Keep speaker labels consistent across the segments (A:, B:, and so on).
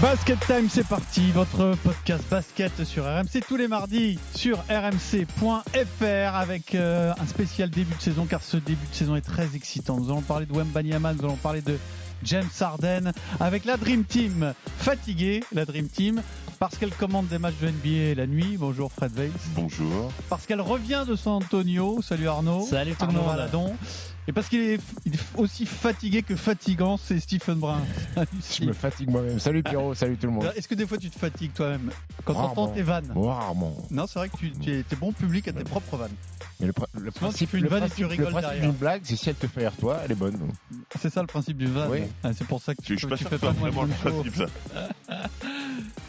A: Basket Time, c'est parti, votre podcast basket sur RMC tous les mardis sur rmc.fr avec euh, un spécial début de saison car ce début de saison est très excitant. Nous allons parler de Wembanyama, nous allons parler de James Harden avec la Dream Team fatiguée, la Dream Team parce qu'elle commande des matchs de NBA la nuit. Bonjour Fred Weiss.
B: Bonjour.
A: Parce qu'elle revient de San Antonio. Salut Arnaud.
C: Salut tout le monde.
A: Et parce qu'il est, il est aussi fatigué que fatigant, c'est Stephen Brun. Salut,
B: Je me fatigue moi-même. Salut Pierrot, salut tout le monde.
A: Est-ce que des fois tu te fatigues toi-même quand
B: Rarement.
A: t'entends tes vannes
B: Rarement.
A: Non, c'est vrai que tu, tu es, t'es bon public à tes propres vannes.
B: Mais le, le principe,
A: vanne
B: d'une blague, c'est si elle te fait rire toi, elle est bonne.
A: C'est ça le principe du van.
B: Oui.
A: Ah, c'est pour ça que
D: Je
A: tu,
D: pas sûr
A: fais
D: que ce
A: pas
D: soit
A: moins de
D: vraiment le principe, ça.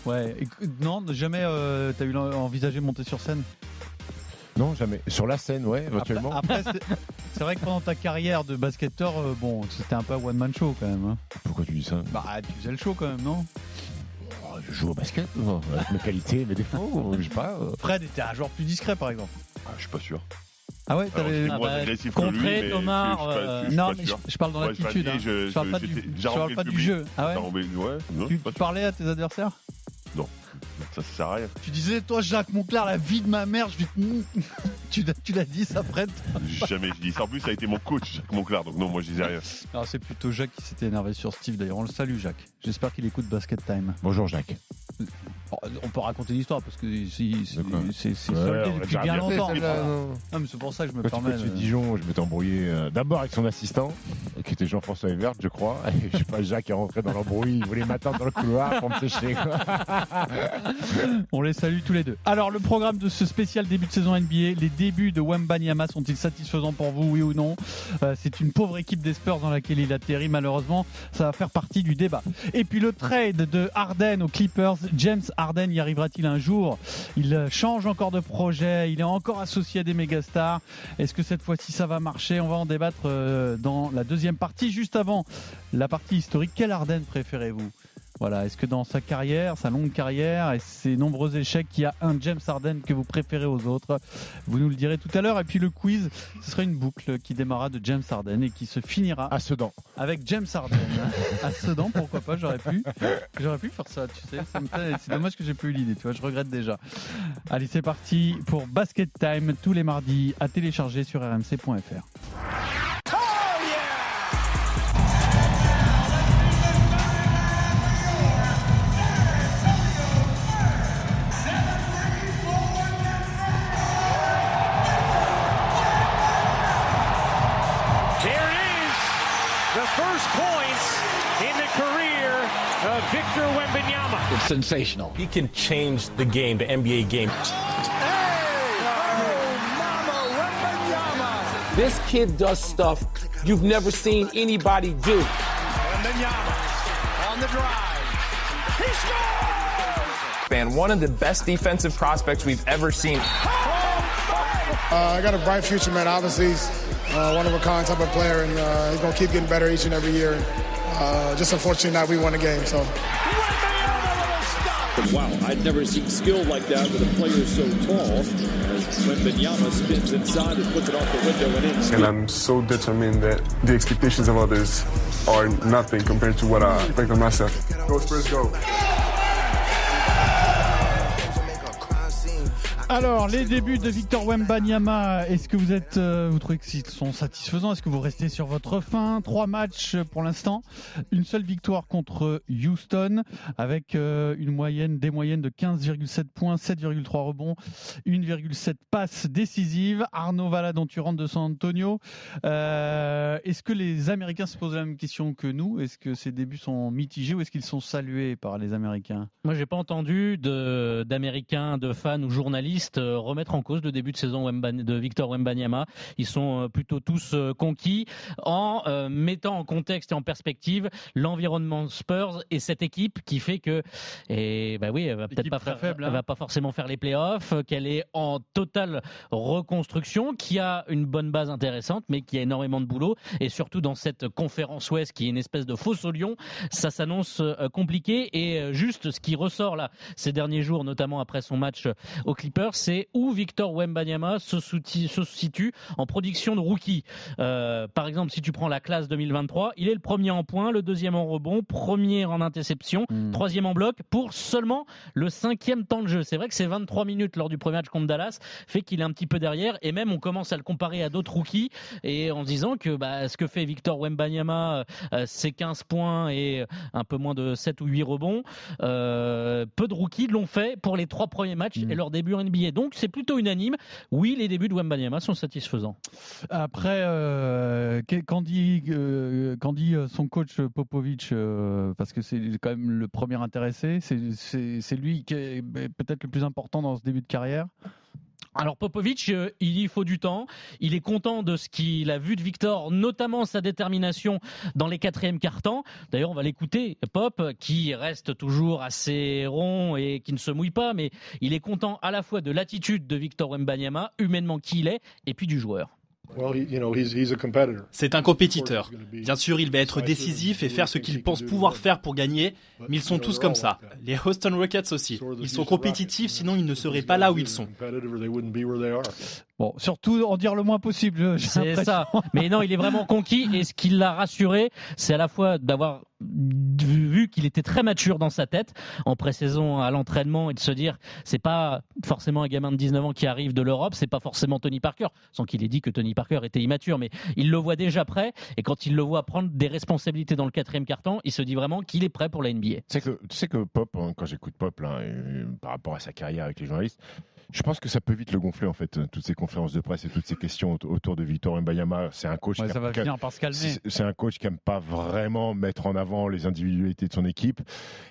A: Ouais, écoute, non, jamais euh, t'as eu envisagé de monter sur scène.
B: Non, jamais. Sur la scène, ouais, éventuellement.
A: Après, après, c'est- vrai que pendant ta carrière de basketteur, euh, bon, c'était un peu one man show quand même. hein.
B: Pourquoi tu dis ça?
A: Bah, tu faisais le show quand même, non?
B: Oh, Je joue au basket, non, avec mes qualités, mes défauts, je sais pas. euh.
A: Fred était un joueur plus discret, par exemple.
D: Ah, je suis pas sûr.
A: Ah ouais,
D: Alors,
A: t'avais.
D: j'étais
C: Ah
D: moins
C: bah,
D: agressif que lui,
C: contré,
D: mais
C: Thomas,
D: je suis pas-
C: euh,
D: je suis
A: non,
D: pas
A: mais je,
D: sûr.
A: je parle dans
D: Ouais,
A: l'attitude.
D: je
A: hein.
D: je-
A: Je parle pas du,
D: j'étais-
A: je
D: j'ai
A: parle
D: rencontré
A: pas
D: le
A: du
D: public.
A: jeu. Ah ouais
D: non,
A: tu,
D: pas
A: tu
D: sûr.
A: parlais à tes adversaires?
D: Ça, ça sert à rien.
A: Tu disais, toi, Jacques Monclar, la vie de ma mère, je vais te. tu l'as- tu l'as dit, ça, Fred
D: J'ai Jamais je dis ça. En plus, ça a été mon coach, Jacques Monclar, donc non, moi, je disais rien.
A: Alors, c'est plutôt Jacques qui s'était énervé sur Steve, d'ailleurs. On le salue, Jacques. J'espère qu'il écoute Basket Time.
B: Bonjour Jacques.
A: On peut raconter l'histoire parce que c'est soldé depuis bien longtemps.
B: non.
A: Mais c'est pour ça que je me
B: Quand
A: permets. de-
B: Dijon, je m'étais embrouillé euh, d'abord avec son assistant, qui était Jean-François Evert, je crois. Et je sais pas, Jacques est rentré dans l'embrouille, il voulait m'attendre dans le couloir pour me sécher.
A: On les salue tous les deux. Alors, le programme de ce spécial début de saison NBA, les débuts de Wembanyama sont-ils satisfaisants pour vous, oui ou non? Euh, C'est une pauvre équipe des Spurs dans laquelle il atterrit, malheureusement. Ça va faire partie du débat. Et puis le trade de Harden aux Clippers. James Harden y arrivera-t-il un jour? Il euh, change encore de projet, il est encore associé à des mégastars. Est-ce que cette fois-ci ça va marcher? On va en débattre euh, dans la deuxième partie. Juste avant la partie historique, quel Harden préférez-vous? Voilà, est-ce que dans sa carrière, sa longue carrière et ses nombreux échecs, il y a un James Harden que vous préférez aux autres Vous nous le direz tout à l'heure. Et puis le quiz, ce sera une boucle qui démarrera de James Harden et qui se finira
B: À Sedan.
A: avec James Harden. à Sedan, pourquoi pas, j'aurais pu. J'aurais pu faire ça, tu sais. C'est dommage que j'ai pas eu l'idée, tu vois, je regrette déjà. Allez, c'est parti pour Basket Time tous les mardis à télécharger sur rmc.fr.
E: sensational. He can change the game, the NBA game. This kid does stuff you've never seen anybody do.
F: Wembanyama on the drive. He scores!
G: And one of the best defensive prospects we've ever seen.
H: Uh, I got a bright future, man. Obviously, he's uh, one of a kind type of player, and uh, he's gonna keep getting better each and every year. Uh, just unfortunate that we won the game. So.
I: Wow, I'd never seen skill like that with a player so tall. As when Benyama spins inside and puts it off the window and in.
J: And I'm so determined that the expectations of others are nothing compared to what I expect of myself. Go Spurs, go.
A: Alors, les débuts de Victor Wembanyama, est-ce que vous êtes, euh, vous trouvez qu'ils sont satisfaisants? Est-ce que vous restez sur votre fin Trois matchs pour l'instant, une seule victoire contre Houston, avec euh, une moyenne, des moyennes de 15,7 points, 7,3 rebonds, 1,7 passes décisives. Arnaud Valla, dont tu rentres de San Antonio. Euh, est-ce que les Américains se posent la même question que nous? Est-ce que ces débuts sont mitigés ou est-ce qu'ils sont salués par les Américains?
K: Moi, j'ai pas entendu d'Américains, de, fans ou journalistes euh, remettre en cause le début de saison de Victor Wembanyama. Ils sont euh, plutôt tous euh, conquis en mettant en contexte et en perspective l'environnement Spurs et cette équipe qui fait que, et bah oui, elle va peut-être pas faire,
A: faible, hein.
K: elle va pas forcément faire les playoffs, qu'elle est en totale reconstruction, qui a une bonne base intéressante, mais qui a énormément de boulot et surtout dans cette conférence Ouest qui est une espèce de fausse au lion, ça s'annonce compliqué et juste ce qui ressort là ces derniers jours, notamment après son match aux Clippers, c'est où Victor Wembanyama se, situe en production de rookie. Euh, par exemple, si tu prends la classe 2023, il est le premier en points, le deuxième en rebond, premier en interception,
A: Hmm.
K: troisième en bloc pour seulement le cinquième temps de jeu. C'est vrai que c'est 23 minutes lors du premier match contre Dallas fait qu'il est un petit peu derrière et même on commence à le comparer à d'autres rookies et en se disant que bah, ce que fait Victor Wembanyama, euh, c'est 15 points et un peu moins de 7 ou 8 rebonds. Euh, peu de rookies l'ont fait pour les trois premiers matchs et leur début en NBA. Donc c'est plutôt unanime. Oui, les débuts de Wembanyama sont satisfaisants.
A: Après, euh, dit, euh, dit euh, son coach Popovic euh, Parce que c'est quand même le premier intéressé. C'est- lui qui est euh, peut-être le plus important dans ce début de carrière.
K: Alors Popovic, euh, il y faut du temps. Il est content de ce qu'il a vu de Victor, notamment sa détermination dans les quatrièmes cartons. D'ailleurs, on va l'écouter, Pop, qui reste toujours assez rond et qui ne se mouille pas, mais il est content à la fois de l'attitude de Victor Wembanyama, humainement qui il est, et puis du joueur.
C: C'est un compétiteur. Bien sûr, il va être décisif et faire ce qu'il pense pouvoir faire pour gagner, mais ils sont tous comme ça. Les Houston Rockets aussi. Ils sont compétitifs, sinon ils ne seraient pas là où ils sont.
A: Bon, surtout en dire le moins possible.
K: C'est ça. Mais non, il est vraiment conquis et ce qui l'a rassuré, c'est à la fois d'avoir vu qu'il était très mature dans sa tête en pré-saison à l'entraînement et de se dire c'est pas forcément un gamin de 19 ans qui arrive de l'Europe, c'est pas forcément Tony Parker, sans qu'il ait dit que Tony Parker était immature, mais il le voit déjà prêt et quand il le voit prendre des responsabilités dans le quatrième carton, il se dit vraiment qu'il est prêt pour la NBA.
B: Tu sais que, tu sais que Pop, hein, quand j'écoute Pop, là, euh, par rapport à sa carrière avec les journalistes, je pense que ça peut vite le gonfler, en fait, euh, toutes ces conférences de presse et toutes ces questions aut- autour de Victor Mbayama. C'est un coach
A: Ouais,
B: qui
A: ça
B: a-
A: va
B: qui a-
A: finir par se calmer.
B: c'est un coach qui aime pas vraiment mettre en avant les individualités de son équipe.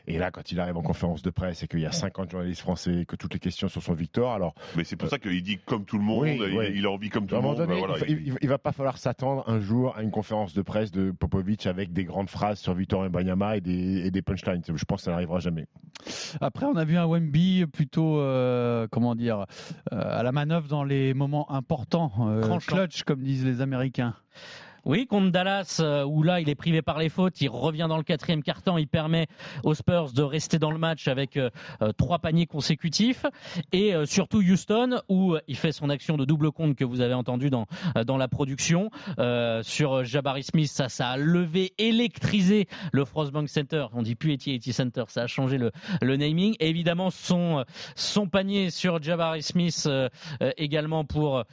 B: Et là, quand il arrive en conférence de presse et qu'il y a 50 journalistes français, que toutes les questions sont sur Victor, alors.
D: Mais c'est pour ça qu'il dit comme tout le monde,
B: Oui,
D: il,
B: ouais.
D: il a envie comme tout le monde.
B: donné,
D: bah voilà,
B: il, il- il va pas falloir s'attendre un jour à une conférence de presse de Popovic avec des grandes phrases sur Victor Mbanyama et des, et des punchlines. Je pense que ça n'arrivera jamais.
A: Après, on a vu un Wemby plutôt, euh, comment dire, euh, à la manœuvre dans les moments importants, euh, clutch comme disent les Américains.
K: Oui, contre Dallas, euh, où là, il est privé par les fautes, il revient dans le quatrième carton, il permet aux Spurs de rester dans le match avec euh, euh, trois paniers consécutifs. Et surtout Houston, où il fait son action de double compte que vous avez entendu dans, dans la production. Sur Jabari Smith, ça, ça a levé, électrisé le Frostbank Center. On dit plus AT&T Center, ça a changé le, le naming. Évidemment, son, son panier sur Jabari Smith également pour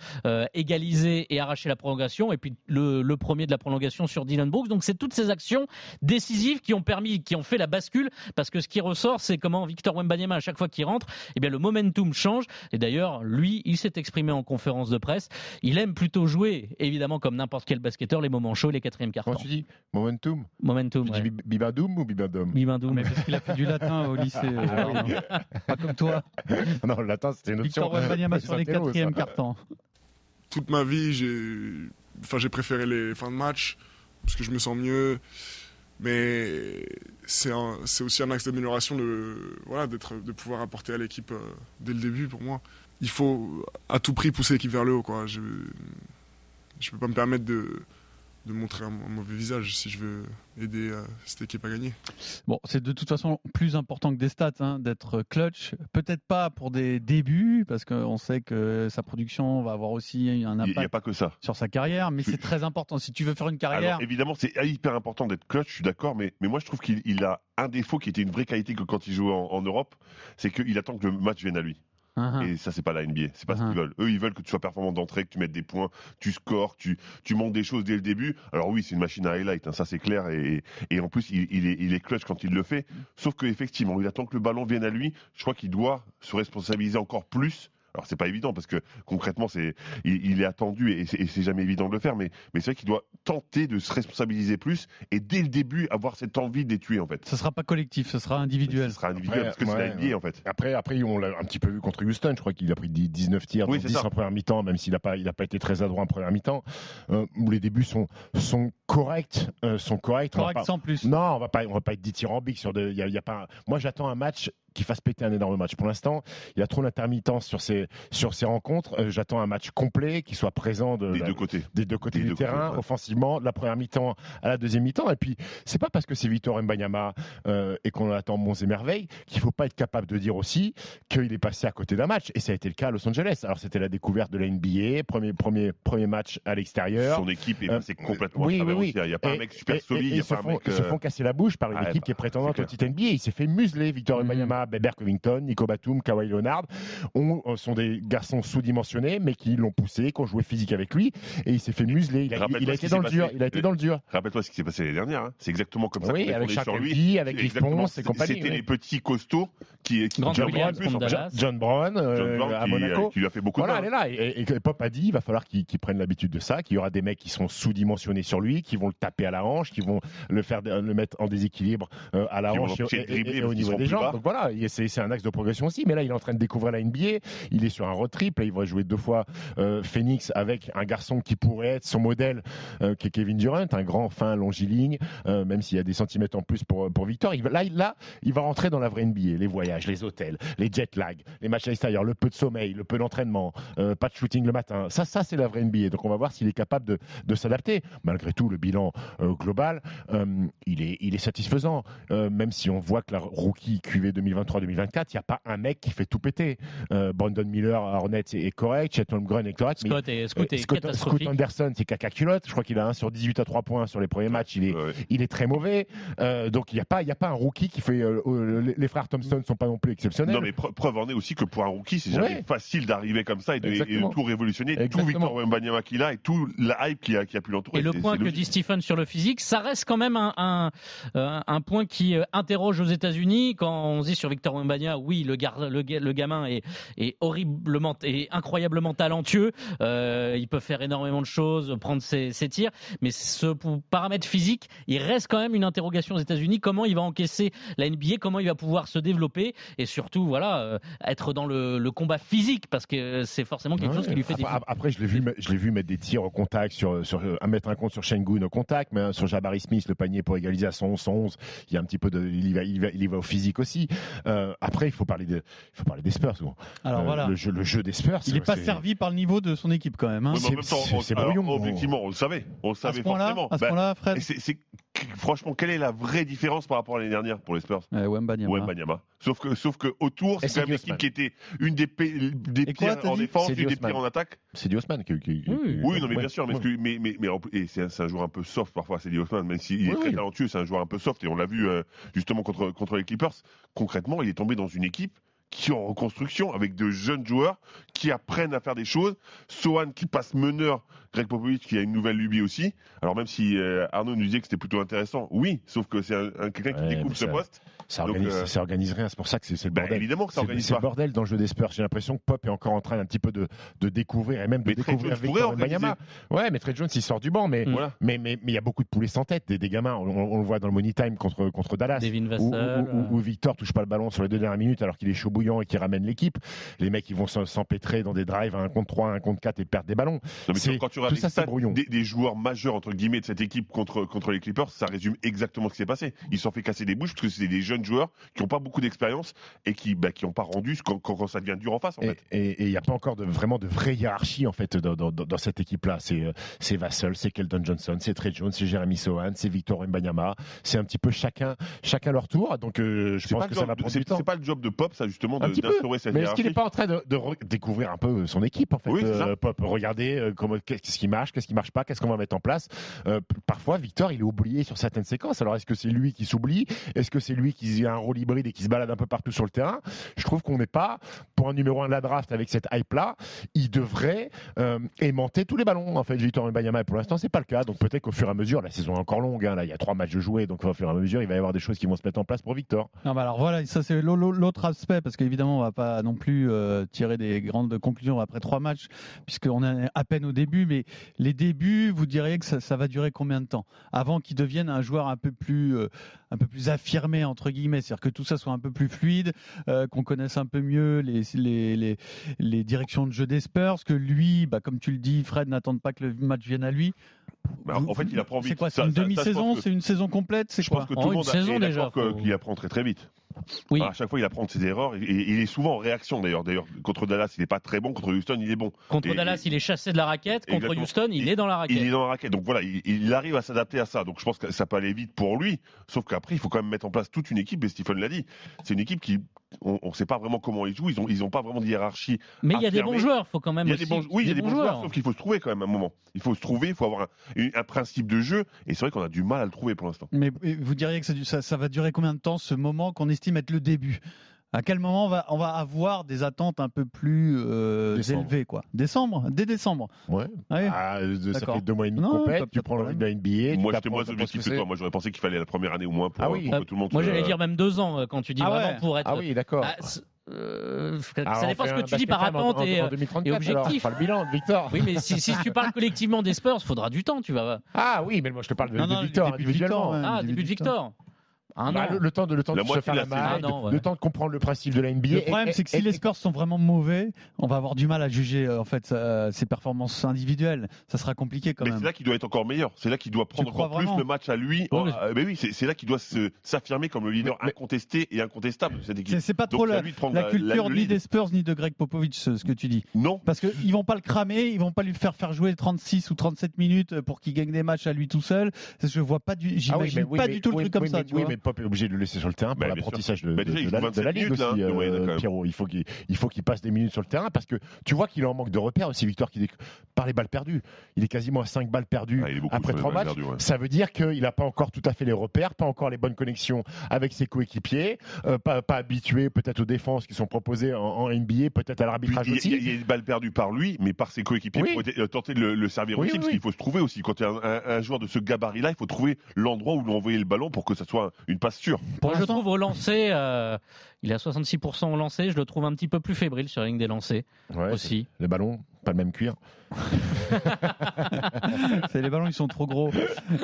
K: égaliser et arracher la prolongation. Et puis le premier de la prolongation sur Dylan Brooks. Donc c'est toutes ces actions décisives qui ont permis, qui ont fait la bascule. Parce que ce qui ressort, c'est comment Victor Wembanyama, à chaque fois qu'il rentre, eh bien le momentum change. Et d'ailleurs, lui, il s'est exprimé en conférence de presse. Il aime plutôt jouer, évidemment, comme n'importe quel basketteur, les moments chauds, les quatrièmes cartons.
B: Comment tu dis Momentum?
K: Momentum.
B: Tu
K: ouais.
B: dis bi- Bibadoum ou Bibadom
K: Bibadoum.
A: Mais parce qu'il a fait du latin au lycée. euh,
B: Ah oui.
A: Pas comme toi.
B: Non, le latin, c'était une option.
A: Victor Wembanyama sur les quatrièmes cartons.
J: toute ma vie, j'ai enfin, j'ai préféré les fins de match parce que je me sens mieux. Mais c'est aussi un axe d'amélioration de, voilà, de pouvoir apporter à l'équipe euh, dès le début pour moi. Il faut à tout prix pousser l'équipe vers le haut. Quoi. Je ne peux pas me permettre de, de montrer un, un mauvais visage si je veux aider euh, cette équipe à gagner.
A: Bon, c'est de toute façon plus important que des stats, hein, d'être clutch. Peut-être pas pour des débuts, parce qu'on sait que sa production va avoir aussi un
D: Il n'y a
A: impact
D: pas que ça.
A: sur sa carrière, mais c'est très important. Si tu veux faire une carrière,
D: Alors évidemment, c'est hyper important d'être clutch, je suis d'accord, mais, mais moi je trouve qu'il il a un défaut qui était une vraie qualité que quand il jouait en, en Europe, c'est qu'il attend que le match vienne à lui.
A: Uh-huh.
D: Et ça, c'est pas la NBA. C'est pas ce
A: Uh-huh.
D: qu'ils veulent. Eux, ils veulent que tu sois performant d'entrée, que tu mettes des points, tu scores, tu, tu montes des choses dès le début. Alors oui, c'est une machine à highlight, hein, ça c'est clair. Et, et en plus, il, il est, il est clutch quand il le fait. Sauf qu'effectivement, il attend que le ballon vienne à lui. Je crois qu'il doit se responsabiliser encore plus. Alors c'est pas évident parce que concrètement c'est il, il est attendu et c'est, c'est jamais évident de le faire mais mais c'est vrai qu'il doit tenter de se responsabiliser plus et dès le début avoir cette envie de les tuer en fait.
A: Ce sera pas collectif, ce sera individuel.
D: Ce sera individuel parce que c'est
B: ouais,
D: la NBA en fait.
B: Après, après, on l'a un petit peu vu contre Houston. Je crois qu'il a pris 10 19 tirs,
D: Oui,
B: dont
D: c'est
B: 10
D: ça.
B: en première mi-temps, même s'il n'a pas, il a pas été très adroit en première mi-temps. Euh, où les débuts sont, sont corrects, euh, sont corrects.
A: Correct
B: pas-
A: sans plus.
B: Non, on va pas, on va pas être dithyrambique sur de. Il y a, y a pas. Moi, j'attends un match qui fasse péter un énorme match. Pour l'instant, il y a trop d'intermittence sur ces sur ces rencontres. Euh, j'attends un match complet qui soit présent de,
D: Des deux côtés.
B: des deux côtés
D: Des
B: du
D: deux
B: terrain,
D: côtés, ouais.
B: offensivement, de la première mi-temps à la deuxième mi-temps. Et puis, c'est pas parce que c'est Victor Mbanyama euh, et qu'on attend monts et merveilles qu'il faut pas être capable de dire aussi qu'il est passé à côté d'un match. Et ça a été le cas à Los Angeles. Alors, c'était la découverte de la NBA, premier, premier, premier match à l'extérieur.
D: Son équipe est
B: Euh,
D: passée complètement
B: oui,
D: à travers
B: oui, oui.
D: Il n'y a pas
B: Et-
D: un mec super
B: et-
D: solide,
B: et ils se font-
D: mec.
B: Ils se font casser la bouche par une
D: ah,
B: équipe
D: bah,
B: qui est prétendante
D: c'est
B: au titre NBA. Il s'est fait museler. Victor Wembanyama, Beber Covington, Nico Batum, Kawhi Leonard ont- euh, sont des garçons sous-dimensionnés, mais qui l'ont poussé, qui ont joué physique avec lui. Et il s'est fait museler. Il a, il été dans le dur. Il a été dans le dur.
D: Rappelle-toi ce qui s'est passé l'année dernière. hein. C'est exactement comme ça
B: Oui, avec Charles
D: sur lui.
B: Avec. Ponce et compagnie,
D: C'était
B: oui.
D: les petits costauds qui, qui
K: Grant
D: qui en
K: Williams
D: plus.
B: John Brown, euh,
D: John Brown
B: à
D: qui,
B: Monaco.
D: qui lui a fait beaucoup
B: Voilà,
D: de
B: elle est là. Et, Pop a dit, il va falloir qu'il qu'il prenne l'habitude de ça, qu'il y aura des mecs qui sont sous-dimensionnés sur lui, qui vont le taper à la hanche, qui vont le faire le mettre en déséquilibre euh, à la
D: Qui vont
B: hanche et, et- au niveau des
D: bas.
B: Donc voilà, c'est un axe de progression aussi. Mais là, il est en train de découvrir la NBA. Il est sur un road trip. Là, il va jouer deux fois euh, Phoenix avec un garçon qui pourrait être son modèle, euh, qui est Kevin Durant, un grand fin longiligne, euh, même s'il y a des centimètres en plus pour, pour Victor. Là, il- va rentrer dans la vraie NBA. Les voyages, les hôtels, les jet lag, les matchs à l'extérieur, le peu de sommeil, le peu d'entraînement, pas de shooting le matin. Ça, ça c'est la vraie NBA. Donc on va voir s'il est capable de, de s'adapter. Malgré tout, le bilan global, il, est, il est satisfaisant. Même si on voit que la rookie QV 2023-2024, il n'y a pas un mec qui fait tout péter. Euh, Brandon Miller à Hornets est, correct, Chet Holmgren est correct. mais-
K: Scott est, Scott
B: euh, Scott, Anderson, c'est caca culotte. Je crois qu'il a 1 sur 18 à 3 points sur les premiers matchs. Il est, il est très mauvais. Euh, donc il n'y a, pas- y a pas un rookie qui fait. euh, euh, les, les frères Thompson ne sont pas non plus exceptionnels.
D: Non mais pre- preuve en est aussi que pour un rookie c'est jamais
B: Ouais.
D: facile d'arriver comme ça et de, et tout révolutionner, tout
B: Exactement.
D: Victor Wembanyama qu'il a et tout la hype qui a, qui a pu l'entourer.
K: Et le point que
D: logique.
K: dit Stephen sur le physique, ça reste quand même un, un, un point qui interroge aux États-Unis quand on se dit sur Victor Wembanyama, oui, le, gar- le, ga- le gamin est, est horriblement et incroyablement talentueux. Euh, il peut faire énormément de choses, prendre ses, ses tirs, mais ce paramètre physique, il reste quand même une interrogation aux États-Unis. Comment il va encaisser la NBA Comment il va pouvoir se développer? Et surtout, voilà, euh, être dans le, le combat physique parce que c'est forcément quelque
B: Ouais.
K: chose qui lui fait des
B: après, après, je l'ai vu, je l'ai vu mettre des tirs au contact sur, sur à mettre un compte sur Shengun au contact, mais hein, sur Jabari Smith, le panier pour égaliser à 111, 111. Il y a un petit peu de, il y va, il y va, il y va au physique aussi. Euh, après, il faut parler de, il faut parler des Spurs. bon.
A: Alors
B: Euh,
A: voilà.
B: le jeu, le jeu des Spurs.
A: Il n'est pas servi par le niveau de son équipe quand même. hein.
D: Oui, mais en même temps, on- alors,
B: brouillon.
D: Objectivement, on le savait. On le
A: À
D: savait
A: ce point-là,
D: forcément.
A: à ce
D: Bah,
A: point-là, Fred
D: et c'est- c'est- franchement, quelle est la vraie différence par rapport à l'année dernière pour les Spurs
A: Euh, Wembanyama.
D: Wembanyama. Sauf que, sauf que autour, c'est quand même l'équipe qui était une des, des
A: quoi,
D: pires en défense, une des pires en attaque.
B: C'est Diosman qui, qui- qui-
A: Oui,
D: Oui, non, mais
B: Ouais,
D: bien sûr, mais,
B: ouais.
D: mais, mais, c'est un, joueur un peu soft parfois, c'est Diosman, même s'il est
B: Oui,
D: très
B: oui.
D: talentueux, c'est un joueur un peu soft, et on l'a vu euh, justement contre, contre les Clippers. Concrètement, il est tombé dans une équipe qui est en reconstruction, avec de jeunes joueurs qui apprennent à faire des choses. Sohan qui passe meneur, Greg Popovich qui a une nouvelle lubie aussi. Alors même si euh, Arnaud nous disait que c'était plutôt intéressant, oui, sauf que c'est un, un- quelqu'un qui
B: Ouais,
D: découvre
B: mais
D: ce poste.
B: Ça
D: Donc,
B: organise,
D: euh,
B: ça organise rien, c'est pour ça que c'est le
D: Bah,
B: bordel.
D: évidemment que ça
B: C'est
D: organise
B: c'est le bordel dans le jeu des Spurs. J'ai l'impression que Pop est encore en train un petit peu de, de découvrir et même de
D: Mais Trey
B: découvrir
D: Jones.
B: Wembanyama. Ouais, mais Trey Jones il sort du banc, mais
D: Voilà.
B: mais mais mais il y a beaucoup de poulets sans tête, des, des gamins. On, on le voit dans le money time contre contre Dallas.
K: Devin
B: Où,
K: Vassell.
B: où- où- où Victor touche pas le ballon sur les deux dernières minutes alors qu'il est chaud bouillant et qu'il ramène l'équipe. Les mecs ils vont s'empêtrer dans des drives à un contre 3, un contre 4 et perdre des ballons.
D: Non, mais quand tu
B: tout ça
D: des, des joueurs majeurs entre guillemets de cette équipe contre contre les Clippers, ça résume exactement ce qui s'est passé. Ils se sont fait casser des bouches parce que c'est des jeunes joueurs qui n'ont pas beaucoup d'expérience et qui bah, qui n'ont pas rendu quand, quand, quand ça devient dur en face en
B: Et- il n'y a pas encore de, vraiment de vraie hiérarchie en fait dans, dans- dans- dans cette équipe-là. C'est euh, c'est Vassell, c'est Keldon Johnson, c'est Trey Jones, c'est Jeremy Sohan, c'est Victor Mbanyama. C'est un petit peu chacun chacun leur tour. Donc euh, je pense que ça va
D: de-
B: prendre
D: c'est-
B: du temps.
D: c'est pas le job de Pop ça justement de- d'instaurer cette
B: Mais est-ce qu'il n'est pas en train de, de découvrir un peu son équipe en fait,
D: Oui,
B: euh, Pop? Regardez euh, comment qu'est-ce qui marche, qu'est-ce qui marche pas, qu'est-ce qu'on va mettre en place? Euh, parfois, Victor, il est oublié sur certaines séquences. Alors est-ce que c'est lui qui s'oublie? Est-ce que c'est lui qui, qu'il a un rôle hybride et qu'il se balade un peu partout sur le terrain. Je trouve qu'on n'est pas pour un numéro 1 de la draft avec cette hype-là. Il devrait euh, aimanter tous les ballons. En fait, Victor Wembanyama, pour l'instant, c'est pas le cas. Donc peut-être qu'au fur et à mesure, la saison est encore longue. hein, là, il y a trois matchs de jouer, donc au fur et à mesure, il va y avoir des choses qui vont se mettre en place pour Victor.
A: Non, bah alors voilà, ça c'est l'au- l'au- l'autre aspect, parce qu'évidemment, on va pas non plus euh, tirer des grandes conclusions après trois matchs, puisqu'on est à peine au début, mais les débuts, vous diriez que ça, ça va durer combien de temps? Avant qu'il devienne un joueur un peu plus, euh, un peu plus affirmé, entre guillemets, c'est-à-dire que tout ça soit un peu plus fluide, euh, qu'on connaisse un peu mieux les, les, les, les directions de jeu des Spurs, que lui, bah, comme tu le dis, Fred, n'attende pas que le match vienne à lui.
D: Bah, en fait, il apprend vite.
A: C'est quoi C'est
D: Ça-
A: une demi-saison C'est une saison complète C'est
D: Je
A: quoi
D: pense que tout le
K: une
D: monde a-
K: saison déjà,
D: d'accord que-
K: faut-
D: qu'il apprend très très vite.
K: Oui.
D: À chaque fois, il apprend de ses erreurs et, et il est souvent en réaction d'ailleurs. D'ailleurs, contre Dallas, il n'est pas très bon. Contre Houston, il est bon.
K: Contre
D: Et-
K: Dallas, il est chassé de la raquette. Contre. Houston, il est dans la raquette.
D: Il est dans la raquette. Donc voilà, il, il arrive à s'adapter à ça. Donc je pense que ça peut aller vite pour lui. Sauf qu'après, il faut quand même mettre en place toute une équipe. Et Stephen l'a dit. C'est une équipe qui, on ne sait pas vraiment comment ils jouent. Ils ont, ils ont pas vraiment de hiérarchie.
K: Mais il y a des bons joueurs, faut quand même
D: Il y a
K: aussi-
D: des bons, oui, il y a des bons joueurs. Sauf qu'il faut se trouver quand même à un moment. Il faut se trouver. Il faut avoir un, un principe de jeu. Et c'est vrai qu'on a du mal à le trouver pour l'instant.
A: Mais vous diriez que ça, ça, ça va durer combien de temps ce moment qu'on estime être le début? À quel moment on va, on va avoir des attentes un peu plus euh, élevées quoi? Décembre? Dès décembre
B: Ouais.
A: Ouais.
B: Ah, euh, ça fait deux mois et demi compète,
A: pas-
B: tu prends le la NBA.
D: Moi, j'étais moins objectif
B: ce
D: que toi. Moi, j'aurais pensé qu'il fallait la première année au moins pour,
B: Ah oui.
D: pour que tout le monde.
K: Moi, j'allais dire même deux ans euh, quand tu dis
A: Ah
K: vraiment
A: ouais.
K: pour être.
B: Ah oui, d'accord.
K: Bah, euh,
B: Ah,
K: ça dépend ce que tu dis par attente
B: en-
K: et,
B: en
K: euh,
B: 2034,
K: et
B: alors,
K: objectif.
B: on fera le bilan de Victor.
K: Oui, mais si, si tu parles collectivement des Spurs, faudra du temps, tu vas.
B: Ah oui, mais moi je te parle de,
A: Non,
B: de
A: non,
B: Victor
A: début de
B: individuellement.
A: Victor, ouais.
K: Ah,
A: début
K: début
A: de
K: de Victor. Un
B: Bah,
K: an.
B: le, le temps de le temps
D: La
B: de se faire la
K: ouais.
B: le temps de comprendre le principe de la NBA.
A: Le problème, c'est que si
B: et-
A: les Spurs sont vraiment mauvais, on va avoir du mal à juger euh, en fait euh, ses performances individuelles. Ça sera compliqué quand
D: Mais
A: même.
D: c'est là qu'il doit être encore meilleur. C'est là qu'il doit prendre encore plus le match à lui.
K: Mais-
D: Euh, mais oui, c'est là qu'il doit s'affirmer comme le leader
B: Mais-
D: incontesté et incontestable de cette équipe.
A: C'est- pas trop la, culture ni des Spurs ni de Greg Popovich, ce, ce que tu dis.
D: Non.
A: Parce qu'ils vont pas le cramer, ils vont pas lui faire faire jouer 36 ou 37 minutes pour qu'il gagne des matchs à lui tout seul. Je vois pas du,
B: Ah oui,
A: j'imagine
B: mais oui,
A: pas
B: mais-
A: du tout le truc comme
B: oui,
A: ça.
B: mais-
A: tu
B: oui,
A: vois.
B: Est obligé de le laisser sur le terrain pour
D: Bah,
B: l'apprentissage de,
D: Bah,
B: de- la, de
D: 27
B: la ligue
D: minutes,
B: aussi,
D: hein,
B: euh. Pierrot. Il faut qu'il passe des minutes sur le terrain parce que tu vois qu'il en manque de repères aussi, Victor, qui par les balles perdues. Il est quasiment à 5 balles perdues
D: Ah,
B: après
D: sur les
B: 3
D: balles
B: matchs.
D: perdues, ouais.
B: Ça veut dire qu'il n'a pas encore tout à fait les repères, pas encore les bonnes connexions avec ses coéquipiers, euh, pas, pas habitué peut-être aux défenses qui sont proposées en, en NBA, peut-être à l'arbitrage aussi.
D: il y a une balle perdue par lui, mais par ses coéquipiers
B: Oui.
D: pour euh, tenter de le, le servir
B: Oui,
D: aussi,
B: oui,
D: parce qu'il faut se trouver aussi. Quand il y a un, un- un joueur de ce gabarit-là, il faut trouver l'endroit où lui envoyer le ballon pour que ça soit une passe sûre.
A: Pour
K: Moi, je trouve au lancer, euh, il est à 66% au lancer, je le trouve un petit peu plus fébrile sur la ligne des lancers
B: Ouais,
K: aussi.
B: Les ballons, pas le même cuir.
A: C'est- les ballons, ils sont trop gros.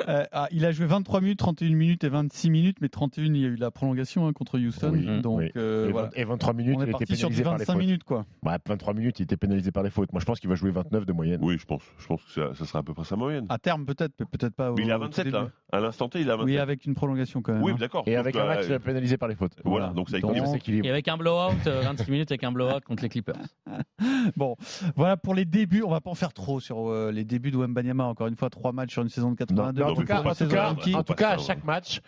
A: Euh, ah, il a joué 23 minutes, 31 minutes et 26 minutes, mais 31, il y a eu la prolongation hein, contre Houston.
B: Oui,
A: donc
B: oui.
A: euh,
B: et,
A: voilà.
B: 20 et 23 minutes,
A: On
B: il était
A: sur
B: pénalisé par les
A: 25
B: fautes.
A: minutes, quoi.
B: Ouais, 23 minutes, il était pénalisé par les fautes. Moi, je pense qu'il va jouer 29 de moyenne.
D: Oui, je pense. Je pense que ça, ça sera à peu près sa moyenne.
A: À terme, peut-être, mais peut-être pas. au-
D: mais il est à
A: au tout
D: 27
A: début.
D: là. À l'instant T, il est à 27.
A: Oui, avec une prolongation quand même.
D: Oui,
A: hein.
D: d'accord.
B: Et avec un match
D: euh,
B: pénalisé par les fautes.
D: Voilà, donc ça
A: Donc,
D: équilibre.
K: Et avec un blowout, euh, 26 minutes avec un blowout contre les Clippers.
A: Bon, voilà pour les débuts. On va pas en faire trop sur euh, les débuts de Wembanyama. Encore une fois, trois matchs sur une saison de
B: Non,
A: 82.
B: mais en
D: Non,
B: tout cas, en tout cas, en tout à chaque match,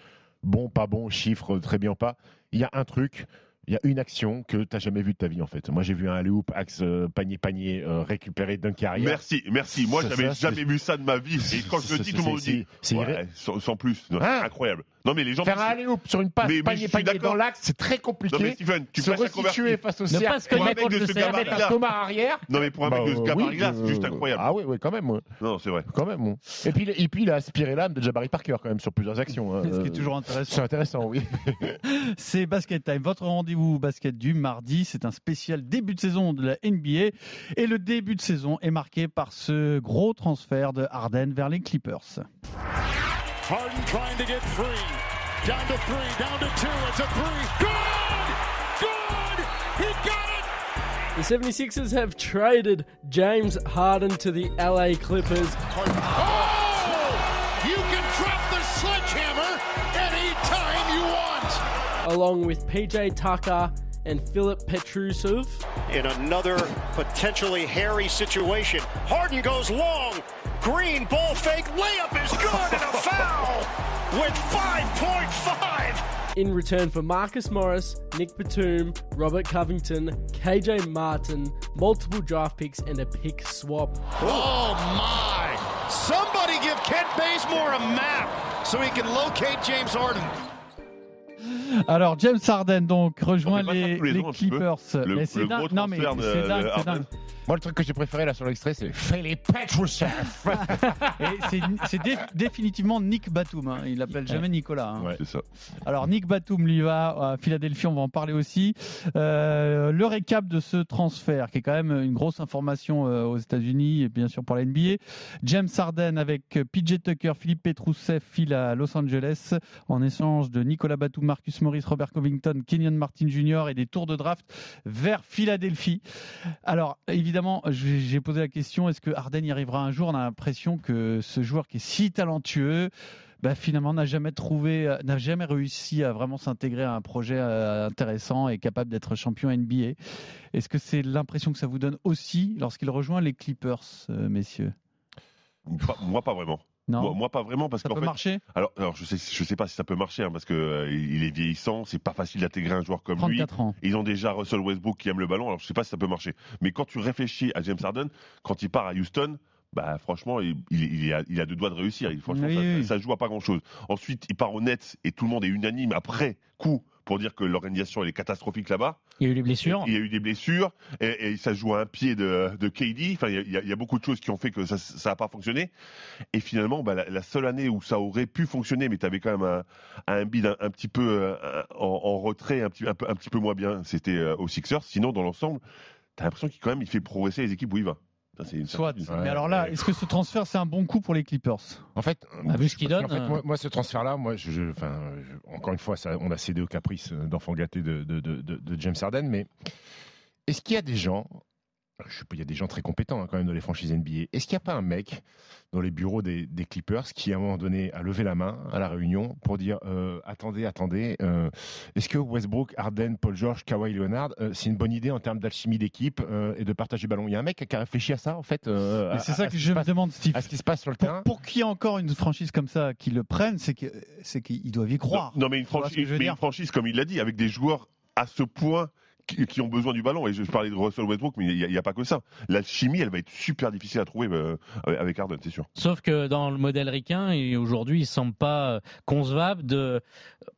B: bon, pas bon, chiffre, très bien, pas. Il y a un truc. Il y a une action que tu n'as jamais vue de ta vie en fait. Moi j'ai vu un alley-oop, axe euh, panier-panier euh, récupéré d'un carrière.
D: Merci, merci. Moi, j'avais jamais vu ça de ma vie. Et quand je le dis, tout le monde
B: c'est-
D: dit.
B: c'est-
D: ouais, sans, sans plus. Non,
B: Hein
D: incroyable. Non, mais les gens.
B: Faire un alley-oop sur une passe
D: Mais- mais
B: panier-panier
D: d'accord.
B: dans l'axe, c'est très compliqué.
D: Non, mais Steven, tu
B: se
D: passes à
B: resituer
D: convertir.
B: face au
K: Ne
B: cercle.
K: pas se
D: Pour un mec
K: contre
D: de
K: le
D: ce gabarit-là.
B: Thomas arrière.
D: Non, mais pour un
B: Bah,
D: mec de ce
B: euh,
D: gabarit-là, c'est juste
B: euh,
D: incroyable.
B: Ah oui, oui, quand même.
D: Non, c'est vrai.
B: Quand même. Et puis, et puis il a aspiré l'âme de Jabari Parker quand même sur plusieurs actions. hein.
A: Ce qui est
B: Euh,
A: toujours
B: C'est
A: intéressant.
B: intéressant, oui.
A: C'est Basket Time, votre rendez-vous basket du mardi. C'est un spécial début de saison de la NBA. Et le début de saison est marqué par ce gros transfert de Harden vers les Clippers.
F: Harden trying to get free. Down to three, down to two. It's a three. Good! Good! He got it!
L: The 76ers have traded James Harden to the LA Clippers.
F: Oh! You can drop the sledgehammer anytime you want.
L: along with PJ Tucker and Philip Petrusev.
M: in another potentially hairy situation. Harden goes long. Green ball fake layup is good and a foul with 5.5.
L: In return for Marcus Morris, Nick Batum, Robert Covington, KJ Martin, multiple draft picks, and a pick swap.
M: Oh my! Somebody give Kent Bazemore a map so he can locate James Harden.
A: Alors James Harden donc rejoint les,
D: ans
A: Clippers.
D: Le-
A: mais c'est dingue. Non mais c'est dingue, c'est.
B: Moi, le truc que j'ai préféré là sur l'extrait, c'est Philippe Petrusev.
A: Et c'est- c'est dé- définitivement Nick Batum. hein. Il l'appelle jamais Nicolas. hein.
D: C'est ça.
A: Alors Nick Batum lui va à Philadelphie, on va en parler aussi. Euh, le récap de ce transfert, qui est quand même une grosse information euh, aux États-Unis et bien sûr pour la NBA. James Harden avec PJ Tucker, Philippe Petrousev file à Los Angeles en échange de Nicolas Batum, Marcus Morris, Robert Covington, Kenyon Martin Jr. et des tours de draft vers Philadelphie. Alors évidemment, j'ai posé la question est-ce que Harden y arrivera un jour? On a l'impression que ce joueur qui est si talentueux bah, finalement n'a jamais trouvé, n'a jamais réussi à vraiment s'intégrer à un projet euh, intéressant et capable d'être champion NBA. Est-ce que c'est l'impression que ça vous donne aussi lorsqu'il rejoint les Clippers, euh, messieurs?
D: Moi, pas vraiment.
A: Non.
D: Moi, moi, pas vraiment parce
A: Ça
D: qu'en
A: peut
D: fait,
A: marcher
D: Alors, alors je sais, je sais pas si ça peut marcher hein, parce que euh, il est vieillissant, c'est pas facile d'intégrer un joueur comme lui.
A: 34 ans.
D: Ils ont déjà Russell Westbrook qui aime le ballon, alors je sais pas si ça peut marcher. Mais quand tu réfléchis à James Harden, quand il part à Houston, bah franchement, il, a, il a deux doigts de réussir. Il, franchement,
A: Oui,
D: ça,
A: oui.
D: ça- ça joue à pas grand chose. Ensuite, il part au Nets et tout le monde est unanime après coup pour dire que l'organisation elle est catastrophique là-bas.
K: Il y a eu les blessures.
D: Il y a eu des blessures et, et ça joue à un pied de, de KD. Enfin, il y, a- il y beaucoup de choses qui ont fait que ça ça a pas fonctionné. Et finalement, bah, la, la seule année où ça aurait pu fonctionner, mais tu avais quand même un, un bid un, un petit peu euh, en, en retrait, un petit, un, peu, un petit peu moins bien, c'était euh, aux Sixers. Sinon, dans l'ensemble, tu as l'impression qu'il quand même il fait progresser les équipes où il va. Ça, c'est une
A: Soit. Mais alors là, est-ce que ce transfert c'est un bon coup pour les Clippers
B: En fait,
A: Ah, vu ce qu'il donne,
B: qu'en fait,
A: euh.
B: moi, moi, ce transfert-là, moi, je, je- enfin, je- encore une fois, ça, on a cédé au caprice d'enfant gâté de, de, de- de- de James Harden, mais est-ce qu'il y a des gens, il y a des gens très compétents hein, quand même dans les franchises NBA, est-ce qu'il n'y a pas un mec dans les bureaux des, des Clippers qui, à un moment donné, a levé la main à la réunion pour dire euh, attendez, attendez, euh, est-ce que Westbrook, Harden, Paul George, Kawhi Leonard, euh, c'est une bonne idée en termes d'alchimie d'équipe euh, et de partage du ballon? Il y a un mec qui a réfléchi à ça, en fait. euh,
A: c'est ça
B: à
A: que je me
B: passe-
A: demande, Steve.
B: à ce qui se passe sur le
A: Pour,
B: terrain.
A: pour qu'il y ait encore une franchise comme ça qui le prenne, c'est que c'est qu'ils doivent y croire.
D: Non, non, mais une franchise, mais une franchise, comme il l'a dit, avec des joueurs à ce point qui, ont besoin du ballon. Et je, parlais de Russell Westbrook, mais il n'y a, pas que ça. La chimie, elle va être super difficile à trouver euh, avec Harden, c'est sûr.
K: Sauf que dans le modèle ricain, aujourd'hui, il semble pas euh, concevable de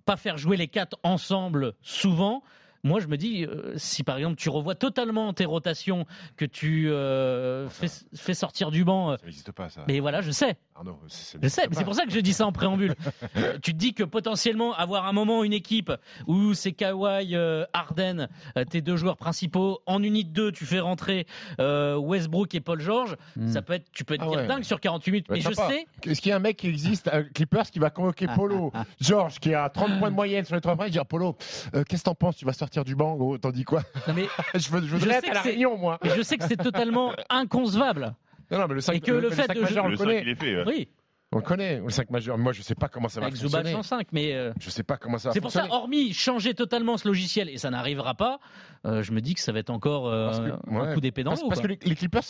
K: pas faire jouer les quatre ensemble souvent. Moi, je me dis, euh, si par exemple tu revois totalement tes rotations, que tu euh, fais, fais sortir du banc. euh,
B: Ça n'existe pas, ça.
K: mais voilà, je sais.
B: Arnaud, c'est-
K: Je sais, mais c'est pour ça que je dis ça en préambule. Euh, tu te dis que potentiellement avoir un moment une équipe où c'est Kawhi, euh, Harden, euh, tes deux joueurs principaux, en unité 2, tu fais rentrer euh, Westbrook et Paul George, ça peut être, tu peux te
B: Ah ouais.
K: dingue sur 48 minutes. Mais je sais,
B: Est-ce qu'il y a un mec qui existe Clippers qui va convoquer Polo, George, qui a 30 points de moyenne sur les trois points, et dire Polo, euh, qu'est-ce que t'en penses? Tu vas sortir du banc, gros T'en dis quoi
K: Non, mais
B: je, veux, je
K: je sais
B: être à
K: que
B: la
K: c'est-
B: réunion, moi.
K: mais je sais que c'est totalement inconcevable.
B: Non, non, mais le 5,
K: Et que le fait de
B: majeur, on
D: Le
B: le
D: 5,
B: connaît.
D: il est fait. ouais.
K: Oui,
B: On le connaît, le 5 majeur. Moi, je sais pas comment ça va
K: avec Zubac
B: fonctionner.
K: 5, mais. euh,
B: Je sais pas comment ça va
K: C'est pour ça, hormis changer totalement ce logiciel, et ça n'arrivera pas, euh, je me dis que ça va être encore euh,
B: Parce que-
K: un
B: ouais.
K: coup d'épée dans
B: Parce,
K: l'eau.
B: parce que
K: quoi.
B: les, les Clippers,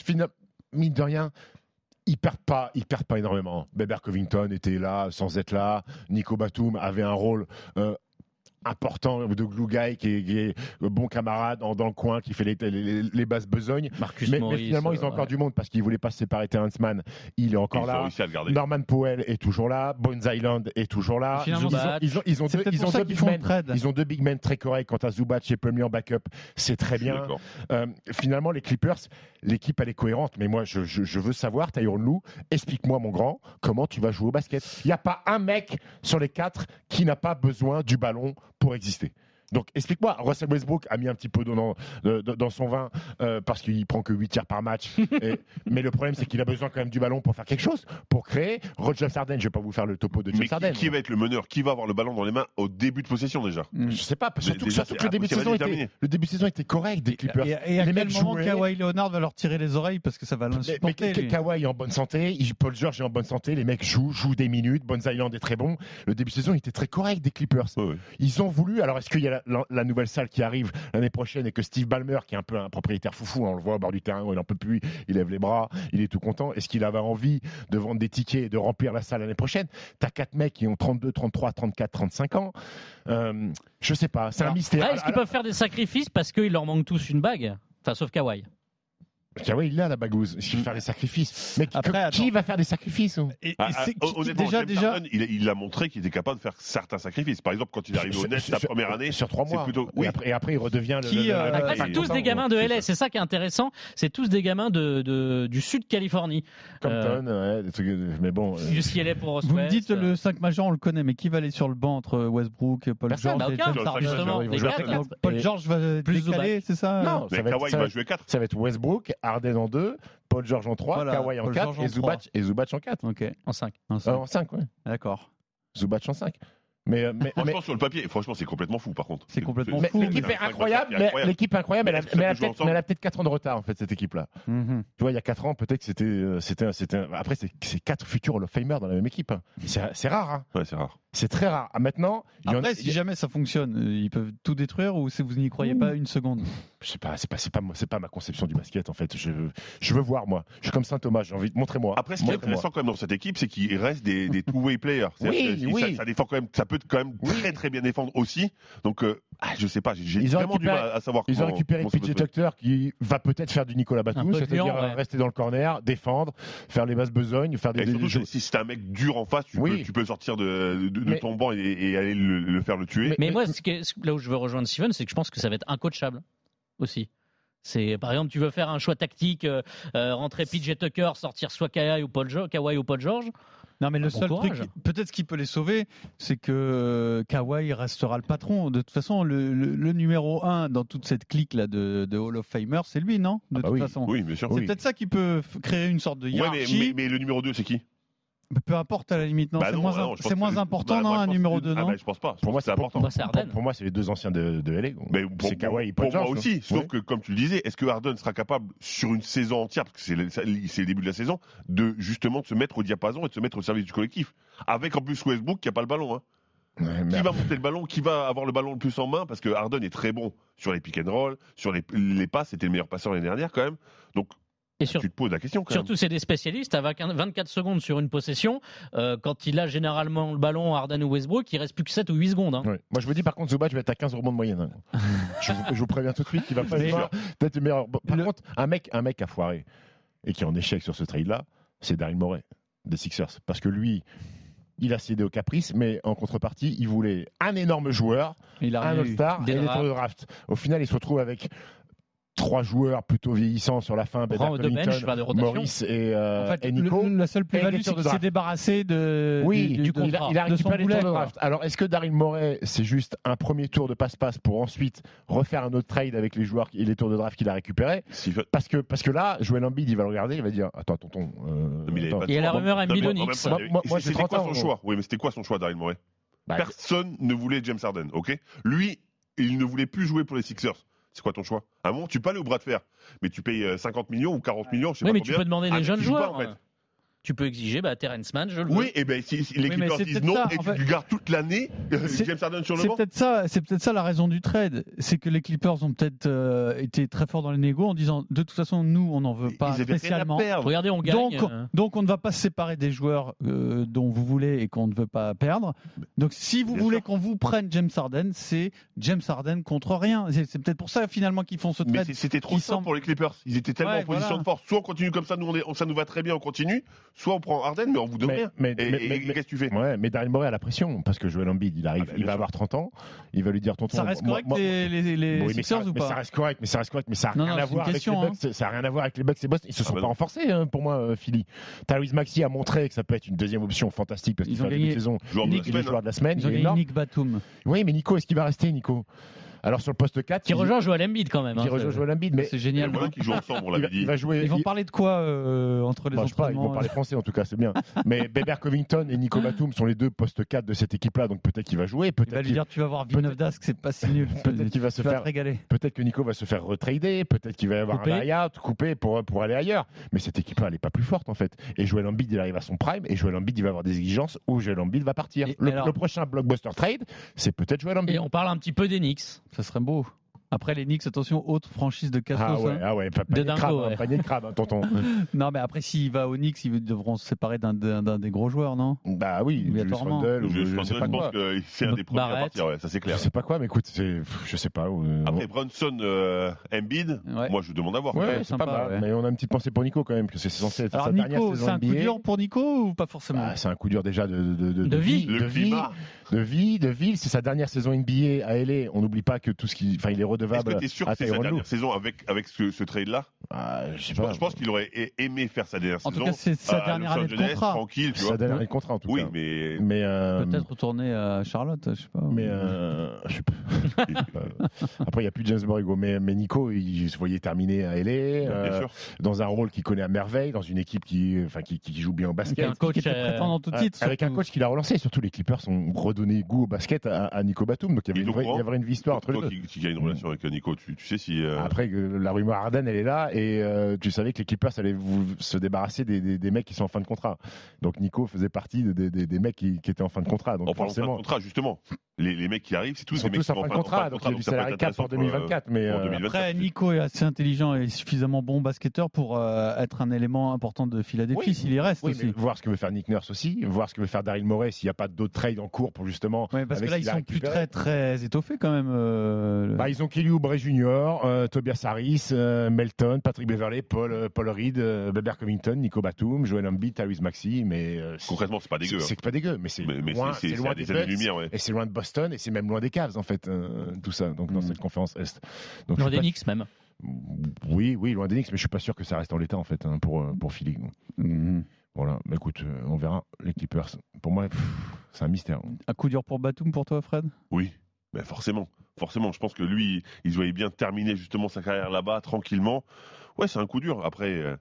B: mine de rien, ils perdent pas, ils perdent pas énormément. Beber Covington était là sans être là. Nico Batum avait un rôle. euh, important de glue guy qui est, qui est le bon camarade en, dans le coin qui fait les, les, les basses besognes
K: Marcus
B: mais, mais finalement ils ont
K: euh,
B: encore
K: ouais.
B: du monde parce qu'ils voulaient pas se séparer Mann il est encore là. Norman Powell est toujours là Bones Island est toujours là ils, ont,
K: Zubac.
B: ils ont, ils ont
A: C'est
B: deux, ils ont big men
A: trade.
B: ils ont deux big men très corrects quant à Zubac et Plumlee en backup c'est très bien euh, finalement, les Clippers, l'équipe, elle est cohérente. Mais moi, je, je- je veux savoir, Tyron Lou, explique-moi, mon grand, comment tu vas jouer au basket. Il n'y a pas un mec sur les quatre qui n'a pas besoin du ballon pour exister. Donc explique-moi, Russell Westbrook a mis un petit peu d'eau dans, son vin euh, parce qu'il prend que 8 tirs par match. Et- mais le problème, c'est qu'il a besoin quand même du ballon pour faire quelque chose, pour créer. Roger Sarden, je ne vais pas vous faire le topo de James
D: Mais qui, va être le meneur? Qui va avoir le ballon dans les mains au début de possession déjà?
B: Je sais pas, surtout,
D: Déjà,
B: surtout que le début, de saison était, le début de saison était correct des Clippers.
A: Et, et à
B: les
A: quel
B: mecs
A: moment
B: jouaient.
A: Kawhi Leonard va leur tirer les oreilles parce que ça va
B: Mais, mais
A: l'insupporter.
B: Kawhi est en bonne santé, Paul George est en bonne santé, les mecs jouent, jouent des minutes, Bones Island est très bon. Le début de saison il était très correct des Clippers. Ils ont voulu, alors est-ce qu'il y a la, la- la nouvelle salle qui arrive l'année prochaine et que Steve Ballmer, qui est un peu un propriétaire foufou, hein, on le voit au bord du terrain, où il en peut plus, il lève les bras, il est tout content. Est-ce qu'il avait envie de vendre des tickets et de remplir la salle l'année prochaine? T'as quatre mecs qui ont 32, 33, 34, 35 ans. Euh, je sais pas, c'est un mystère.
K: Est-ce qu'ils peuvent faire des sacrifices parce qu'ils leur manquent tous une bague? Enfin, sauf Kawhi.
B: Kawhi, il a la bagouze. Il faut faire des sacrifices. Mais
A: Après,
B: que-
A: attends.
B: qui va faire des sacrifices
A: Et, et
D: Ah, ah,
A: qui-
D: honnêtement,
A: déjà,
D: James
A: déjà,
D: Harden, il, a- il a montré qu'il était capable de faire certains sacrifices. Par exemple, quand il est arrivé au Nets
B: sur-
D: la première année,
B: sur trois
D: c'est
B: mois.
D: plutôt-
B: Et,
D: oui.
B: après, et après, il redevient le.
A: Qui,
B: le- le-
A: euh,
B: le-
K: Après,
B: le-
K: c'est
B: le-
K: tous des gamins de LA, c'est ça qui est intéressant. C'est tous des gamins de, de- du sud Californie.
B: Compton, ouais, des trucs, mais bon. euh,
K: UCLA pour Ross
A: vous me dites le 5 majeur, on le connaît, mais qui va aller sur le banc entre Westbrook, Paul
B: Personne.
A: George
K: Bah,
A: et Paul George va être
K: plus
A: décalé, c'est ça?
B: Non,
D: Mais
B: ça va, être,
D: Kawhi,
B: ça,
D: il
B: va
D: va
B: être,
D: jouer 4.
B: ça va être Westbrook, Harden en 2, Paul George en 3,
A: Voilà,
B: Kawhi en
A: Paul
B: 4
A: George en
B: et Zubac, et Zubac en 4.
A: Ok,
K: En 5.
A: un
B: Euh,
A: seul.
B: en 5, ouais.
A: d'accord.
B: Zubac en 5. Mais, euh, mais, mais
D: Franchement, sur le papier, franchement, c'est complètement fou, par contre.
A: C'est complètement fou,
B: l'équipe
D: mais-
B: est incroyable, mais l'équipe est incroyable, mais elle a- elle peut-être
D: ensemble
B: mais elle a peut-être 4 ans de retard en fait cette équipe là.
A: Mhm.
B: Tu vois, il y a 4 ans, peut-être que c'était euh, c'était après c'est c'est quatre futurs Hall of Famer dans la même équipe. hein. C'est c'est rare hein.
D: Ouais, c'est rare.
B: C'est très rare. Ah, maintenant, il y en a
A: Après, si jamais ça fonctionne, euh, ils peuvent tout détruire ou si vous n'y croyez pas une seconde?
B: Je sais pas, c'est pas c'est pas c'est pas ma conception du basket en fait. Je je veux voir moi. Je suis comme Saint Thomas, j'ai envie de montrer moi.
D: Après, ce qui est
B: Montrez-moi.
D: intéressant quand même dans cette équipe, c'est qu'il reste des, des two-way players.
B: Oui, oui.
D: Ça, ça défend quand même, ça peut quand même très très bien défendre aussi. Donc, euh, ah, je sais pas, j'ai j'ai
B: Ils ont
D: vraiment du mal à savoir
B: Ils ont récupéré PJ. Tucker qui va peut-être faire du Nicolas Batum, c'est-à-dire
K: ouais.
B: rester dans le corner, défendre, faire les basses besognes, faire des,
D: Et surtout,
B: des
D: si c'est un mec dur en face, tu,
B: Oui.
D: peux, tu peux sortir de, de, de
B: Mais-
D: ton banc et, et aller le, le faire le tuer.
K: Mais moi, ce que- ce- là où je veux rejoindre Steven, c'est que je pense que ça va être incoachable aussi. C'est par exemple, tu veux faire un choix tactique, euh, euh, rentrer PJ Tucker, sortir soit Kawhi ou Paul George, Kawhi ou Paul George.
A: Non, mais le
K: Ah, bon
A: seul
K: courage.
A: truc, peut-être ce qui peut les sauver, c'est que euh, Kawhi restera le patron. De toute façon, le, le- le numéro 1 dans toute cette clique là de, de Hall of Famer, c'est lui, non? De
B: Ah bah
A: toute
B: oui.
A: façon.
D: Oui, bien sûr.
A: C'est
D: Oui.
A: peut-être ça qui peut créer une sorte de
D: Ouais, mais,
A: hiérarchie.
D: mais, mais le numéro 2, c'est qui?
A: Peu importe à la limite, non,
D: Bah
A: c'est moins,
D: ah non,
A: c'est
D: que-
A: important,
D: bah, moi,
A: non, un numéro
D: que-
A: 2,
D: ah
A: non
D: bah, je pense pas. Je
B: Pour moi,
D: pense
B: c'est important.
K: Bah,
B: Pour- moi, c'est les deux anciens de, de LA.
D: Mais pour,
B: c'est
D: pour-
B: Kawhi et Paul
D: pour moi aussi,
B: hein.
D: sauf que comme tu le disais, est-ce que Harden sera capable sur une saison entière, parce que c'est le, c'est le début de la saison, de justement de se mettre au diapason et de se mettre au service du collectif, avec en plus Westbrook qui a pas le ballon. Hein.
B: Ouais,
D: Qui va monter le ballon Qui va avoir le ballon le plus en main Parce que Harden est très bon sur les pick and roll, sur les, les passes. C'était le meilleur passeur l'année dernière quand même. Donc
K: Et sur-
D: tu te poses la question quand
K: Surtout, c'est des spécialistes avec un- 24 secondes sur une possession. euh, quand il a généralement le ballon, Harden ou Westbrook, il reste plus que 7 ou 8 secondes. hein.
B: Ouais. Moi, je vous dis, par contre, Zubac va être à 15 rebonds de moyenne. hein. je, vous, je vous préviens tout de suite qu'il va pas être peut-être le meilleur. Par contre, un mec, un mec a foiré et qui est en échec sur ce trade-là, c'est Daryl Morey des Sixers. Parce que lui, il a cédé au caprice, mais en contrepartie, il voulait un énorme joueur,
A: Il a
B: un. All-Star
K: Des
B: et des
K: drafts.
B: tours de draft. Au final, il se retrouve avec trois joueurs plutôt vieillissants sur la fin, Ben
K: Rang de bench, de.
B: Maurice et, euh,
A: En fait,
B: et
A: le-
B: Nico.
A: le- la seule plus-value, c'est qu'il s'est débarrassé de,
B: Oui,
A: du, du
B: il, a,
A: contrat,
B: il a
A: de son
B: récupéré
A: quoi.
B: draft. Alors, est-ce que Daryl Morey, c'est juste un premier tour de passe-passe pour ensuite refaire un autre trade avec les joueurs et les tours de draft qu'il a récupérés
D: même.
B: parce que, parce que là, Joel Embiid, il va le regarder, il va dire Attends, tonton. euh,
D: Mais il
B: attends.
K: y a la rumeur Embiid Onyx.
D: C'était
B: 30
D: quoi son choix Oui, mais c'était quoi son choix, Daryl Morey
B: Bah,
D: Personne ne voulait James Harden, ok Lui, il ne voulait plus jouer pour les Sixers. C'est quoi ton choix? À un moment, tu peux aller au bras de fer, mais tu payes euh, 50 millions ou 40 millions, je sais
K: Oui,
D: pas
K: mais tu peux demander
D: Ah, mais
K: jeunes
D: pas,
K: joueurs.
D: en fait.
K: Tu peux exiger bah, Terrence Mann, je le.
D: Oui, et ben si, si les
A: Oui, mais
D: Clippers
A: c'est
D: disent non
A: ça,
D: et tu
A: fait.
D: gardes toute l'année, euh,
A: C'est-
D: James Harden sur le
A: C'est
D: banc.
A: peut-être ça, c'est peut-être ça la raison du trade, c'est que les Clippers ont peut-être euh, été très forts dans les négos en disant de toute façon nous on n'en veut pas
D: Ils
A: spécialement.
K: Regardez, on gagne.
A: Donc,
K: euh,
A: donc on ne va pas se séparer des joueurs euh, dont vous voulez et qu'on ne veut pas perdre. Donc si vous
D: Bien
A: voulez qu'on vous prenne James Harden, c'est James Harden contre rien. C'est c'est peut-être pour ça finalement qu'ils font ce
D: Mais
A: trade.
D: c'est- c'était trop simple
A: semble-
D: pour les Clippers. Ils étaient tellement
A: Ouais,
D: en position
A: voilà.
D: de force. Soit on continue comme ça, nous on est- on- ça nous va très bien, on continue. Soit on prend Harden, mais on vous donne
B: mais,
D: rien.
B: mais,
D: Et,
B: mais-
D: et-
B: mais-
D: et qu'est-ce que tu fais?
B: Ouais, mais Daryl Morey a la pression parce que Joel Embiid, il arrive,
D: Ah bah,
B: il va
D: sûr.
B: avoir 30 ans, il va lui dire tonton.
A: Ça reste
B: moi-
A: correct
B: moi-
A: les, les, les
B: Oui, mais
A: Sixers
B: ça,
A: ou
B: mais ça
A: pas
B: reste correct, mais ça reste correct, mais ça n'a
A: Non,
B: rien
A: non,
B: à
A: une
B: voir avec
A: question,
B: les Bucks. Ça rien à voir avec les Bucks et Boston. Ils se sont
D: bah
B: pas renforcés hein, pour moi, euh, Philly. Tyrese Maxey a montré que ça peut être une deuxième option fantastique parce qu'il fait
A: ont
B: un début de
A: gagné-
B: saison.
D: Joueur de la
B: Il est
D: semaine,
B: joueur de la semaine.
A: Ils ont gagné. Nick Batum.
B: Oui, mais Nico, est-ce qu'il va rester, Nico? Alors sur le poste 4,
K: Qui
B: il-
K: rejoint Joel Embiid quand même.
B: qui
K: hein,
B: rejoint
K: c'est-
B: Joel Embiid, mais
A: C'est génial.
D: voilà qu'ils jouent ensemble, on l'avait dit.
B: il va jouer.
A: Ils vont parler de quoi euh, entre les
B: Bah, je sais pas, ils vont parler français en tout cas, c'est bien. Mais Beber Covington et Nico Batum sont les deux postes 4 de cette équipe-là, donc peut-être qu'il va jouer,
A: Il va
B: peut-être
A: lui dire tu vas voir d'Ascq, c'est pas si nul.
B: peut-être qu'il va se faire
A: régaler.
B: Peut-être que Nico va se faire retrader, peut-être qu'il va y avoir un buy-out, couper pour, pour aller ailleurs. Mais cette équipe-là, elle n'est pas plus forte en fait. Et Joel Embiid, il arrive à son prime, et Joel Embiid, il va avoir des exigences où Joel Embiid va partir.
A: Et-
B: le,
A: alors-
B: le prochain blockbuster trade, c'est peut-être Joel Embiid.
K: Et on parle un petit peu des Knicks.
A: Ça serait beau. Après les Knicks, attention, autre franchise de Cassos.
B: Ah ouais,
A: hein.
B: ah ouais, pa-
A: De
B: panier de
A: dingo,
B: crabe,
A: ouais.
B: hein, panier de crabe, hein, tonton.
A: non, mais après, s'il va aux Knicks, ils devront se séparer d'un des gros joueurs, non?
B: Bah oui, Julius. Randle ou je pas
D: je
B: quoi.
D: pense que c'est un des premiers à
A: Barrett.
D: partir, ouais, ça c'est clair.
B: Je sais pas quoi, mais écoute, je sais pas. euh,
D: Après Brunson, euh, Embiid, moi je demande à voir.
B: Ouais, c'est pas mal. Mais on a une petite pensée pour Nico quand même, que c'est censé être
A: Alors
B: sa dernière
A: Nico,
B: saison
A: c'est un coup
B: NBA.
A: dur pour Nico ou pas forcément?
B: Ah, c'est un coup dur déjà de, de, de,
A: De vie.
B: de vie, de vie, de ville. C'est sa dernière saison NBA à LA. On n'oublie pas que tout ce qui, enfin, il est
D: Est-ce
B: redevable
D: que tu es sûr que c'est sa dernière saison avec, avec ce, ce trade-là?
B: Je sais
D: je, pense-
B: pas.
D: je pense qu'il aurait aimé faire sa dernière
A: En tout
D: saison.
A: cas, c'est sa dernière année de contrat.
D: Tranquille, tu
B: Sa
D: vois.
B: dernière année de contrat en tout
D: Oui,
B: cas.
D: mais.
B: Mais euh,
A: Peut-être retourner à Charlotte, je sais pas.
B: Mais euh, je sais pas. Après, il n'y a plus James Borrego, mais, mais Nico, il se voyait terminer à LA,
D: bien
B: euh,
D: sûr.
B: dans un rôle qu'il connaît à merveille, dans une équipe qui, enfin, qui, qui joue bien au basket.
A: Avec un coach
B: Qui était
A: euh,
B: prétendant
A: tout
B: Euh,
A: titre.
B: avec un
A: surtout.
B: coach qui l'a relancé. Surtout, les Clippers ont redonné goût au basket à, à Nico Batum. Donc, il y avait, une vraie, il
D: courant
B: y avait une vraie histoire entre deux.
D: qui, qui a une relation avec Nico, tu, tu sais si. euh,
B: Après, euh, la rumeur Harden, elle est là, et euh, tu savais que les Clippers allaient vous- se débarrasser des, des- des mecs qui sont en fin de contrat. Donc, Nico faisait partie de- des- des- des mecs qui, qui étaient en fin de contrat. Donc,
D: en parlant de fin de
B: forcément,
D: contrat, justement, les, les mecs qui arrivent, c'est tous
B: ils sont tous en fin de
D: en
B: contrat. Donc, il y a du
D: ça peut
B: salarié
D: être
B: cap pour
D: intéressant
B: 2024. Mais
D: pour
B: euh,
D: 2024.
A: Après, Nico est assez intelligent et suffisamment bon basketteur pour euh, être un élément important de Philadelphie
B: Oui.
A: s'il y reste
B: Oui,
A: aussi.
B: voir ce que veut faire Nick Nurse aussi, voir ce que veut faire Daryl Morey s'il n'y a pas d'autres trades en cours pour justement.
A: Ouais, parce
B: avec
A: que là, ils sont plus très, très étoffés quand même. euh,
B: Bah, ils ont Kelly Oubre Jr., euh, Tobias Harris, euh, Melton, Patrick Beverley, Paul, euh, Paul Reed, euh, Beber Covington, Nico Batum, Joel Embiid, Tyrese Maxey, mais euh,
D: Concrètement, c'est pas dégueu.
B: c'est-
D: hein.
B: c'est pas dégueu, mais c'est loin,
D: c'est-
B: des
D: des
B: Bucks,
D: ouais.
B: et c'est loin de Boston, et c'est même loin des Cavs en fait, euh, tout ça. Donc dans cette conférence Est. Donc,
K: Loin des Knicks même.
B: Oui, oui, loin des Knicks, mais je suis pas sûr que ça reste en l'état en fait hein, pour pour Philly.
A: Mhm.
B: Voilà, mais écoute, on verra. Les Clippers, pour moi, c'est un mystère.
A: Un coup dur pour Batum pour toi, Fred?
D: Oui, ben forcément. Forcément, je pense que lui, il voyait bien terminer justement sa carrière là-bas tranquillement. Ouais, c'est un coup dur. Après, euh,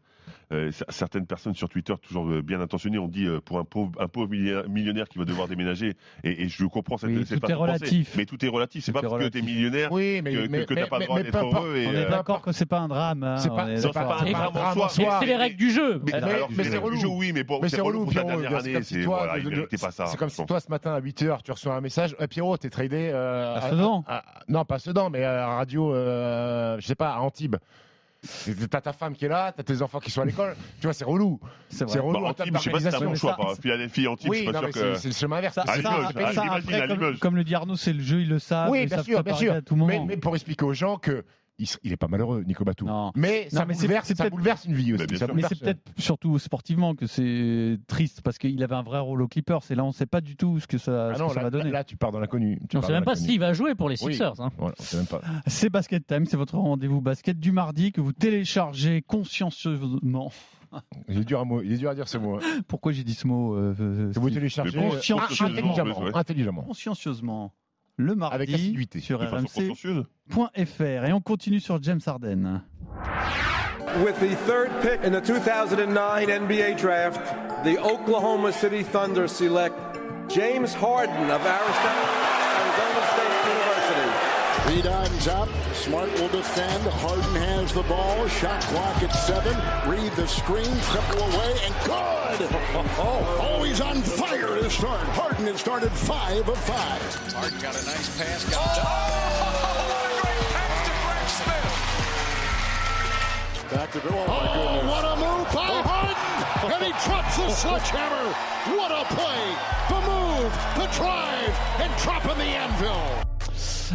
D: euh, certaines personnes sur Twitter, toujours euh, bien intentionnées, ont dit euh, pour un pauvre, un pauvre millionnaire, qui va devoir déménager. Et, et je comprends cette,
A: Oui,
D: cette
A: tout est relatif.
D: Mais tout est relatif. C'est pas parce que tu es
A: relatif.
D: millionnaire
B: Oui, mais-
D: que, que- que t'as pas le
B: mais-
D: droit d'être heureux. Et,
A: On est
D: euh,
A: d'accord que c'est pas un drame. hein,
B: C'est
A: on
B: pas- pas un drame en soi.
K: C'est les règles du jeu.
B: Mais- c'est relou.
D: jeu, oui, mais bon, c'est relou pour dernière
B: C'est
D: année.
B: comme si
D: C'est
B: toi, comme si ce matin, à 8h, tu reçois un message. Eh, Pierrot, t'es tradé.
A: À Sedan.
B: Non, pas à Sedan, mais à radio, je sais pas, à Antibes. T'as ta femme qui est là, t'as tes enfants qui sont à l'école. Tu vois, c'est relou.
A: C'est
B: relou
D: Bah,
B: en termes
D: Antibes, je sais pas si t'as un bon
B: d'organisation.
D: choix. Philadelphie, Antibes, je
B: Oui,
D: suis pas
B: non, mais
D: sûr que.
B: c'est le chemin inverse.
A: Après,
D: à
A: comme, le dit Arnaud, c'est le jeu, ils le savent.
B: Oui, bien sûr, bien sûr.
A: à tout moment.
B: Mais, mais pour expliquer aux gens que il, il est pas malheureux, Nico Batum.
A: Non.
B: Mais ça
A: Non, mais c'est-
B: bouleverse,
A: c'est
B: ça
A: peut-être-
B: bouleverse une vie aussi.
D: Bah,
B: ça.
A: Mais c'est peut-être surtout sportivement que c'est triste parce qu'il avait un vrai rôle aux Clippers et là on ne sait pas du tout ce que ça,
B: Ah
A: ce
B: non,
A: que ça
B: là,
A: va donner.
B: là, tu pars dans l'inconnu.
K: On
B: pars
K: sait même pas s'il va jouer pour les
B: Oui.
K: Sixers. hein.
B: Voilà.
A: C'est Basket Time, c'est votre rendez-vous basket du mardi que vous téléchargez consciencieusement.
B: Il est dur à, mot- il est dur à dire ce mot. hein.
A: Pourquoi j'ai dit ce mot euh, euh,
B: Que vous téléchargez
D: Mais
B: euh,
A: consciencieusement,
B: intelligemment.
A: Consciencieusement. Le mardi
B: Avec
A: sur
D: De façon
A: rmc.fr et on continue sur James Harden.
N: With the third pick in the 2009 NBA draft, the Oklahoma City Thunder select James Harden of Arizona, Arizona State University.
F: Reed up. Smart will defend. Harden has the ball. Shot clock at seven. Read the screen. Triple away and good. Oh, oh, he's on fire to start. Harden has started five of five.
M: Harden got a nice pass. Got
F: Back to Bill. Oh, goodness. what a move by oh. Harden. and he drops the sledgehammer. What a play. The move, the drive, and dropping the anvil.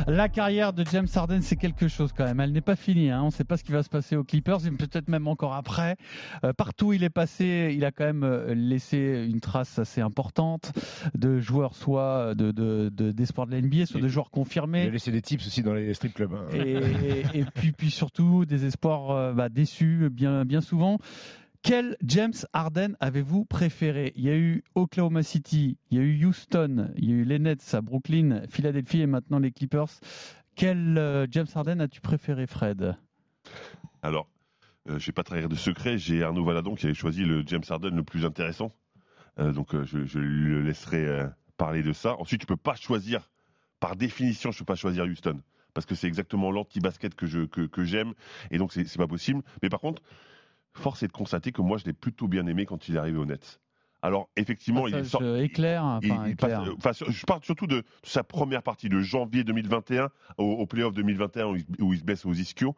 A: La carrière de James Harden, c'est quelque chose quand même. Elle n'est pas finie. hein. On ne sait pas ce qui va se passer aux Clippers, et peut-être même encore après. Euh, partout où il est passé, il a quand même euh, laissé une trace assez importante de joueurs, soit de, de, de- d'espoirs de la NBA, soit de joueurs
B: Il a
A: confirmés.
B: laissé des tips aussi dans les strip clubs. hein.
A: Et, et- et puis, puis surtout des espoirs euh, bah, déçus bien, bien souvent. Quel James Harden avez-vous préféré? Il y a eu Oklahoma City, il y a eu Houston, il y a eu les Nets à Brooklyn, Philadelphie et maintenant les Clippers. Quel euh, James Harden as-tu préféré, Fred?
D: Alors, euh, je vais pas trahir de secret, j'ai Arnaud Valadon qui avait choisi le James Harden le plus intéressant. Euh, donc euh, je, je le laisserai parler de ça. Ensuite, tu peux pas choisir, par définition, je peux pas choisir Houston. Parce que c'est exactement l'anti-basket que je que, j'aime. Et donc, c'est pas possible. Mais par contre, force est de constater que moi, je l'ai plutôt bien aimé quand il est arrivé au Nets. Alors effectivement, il sort.
A: éclair, enfin,
D: il- il
A: éclair.
D: passe- enfin, sur- je parle surtout de sa première partie de janvier 2021 au, au playoff 2021 où il, où il se blesse aux ischios.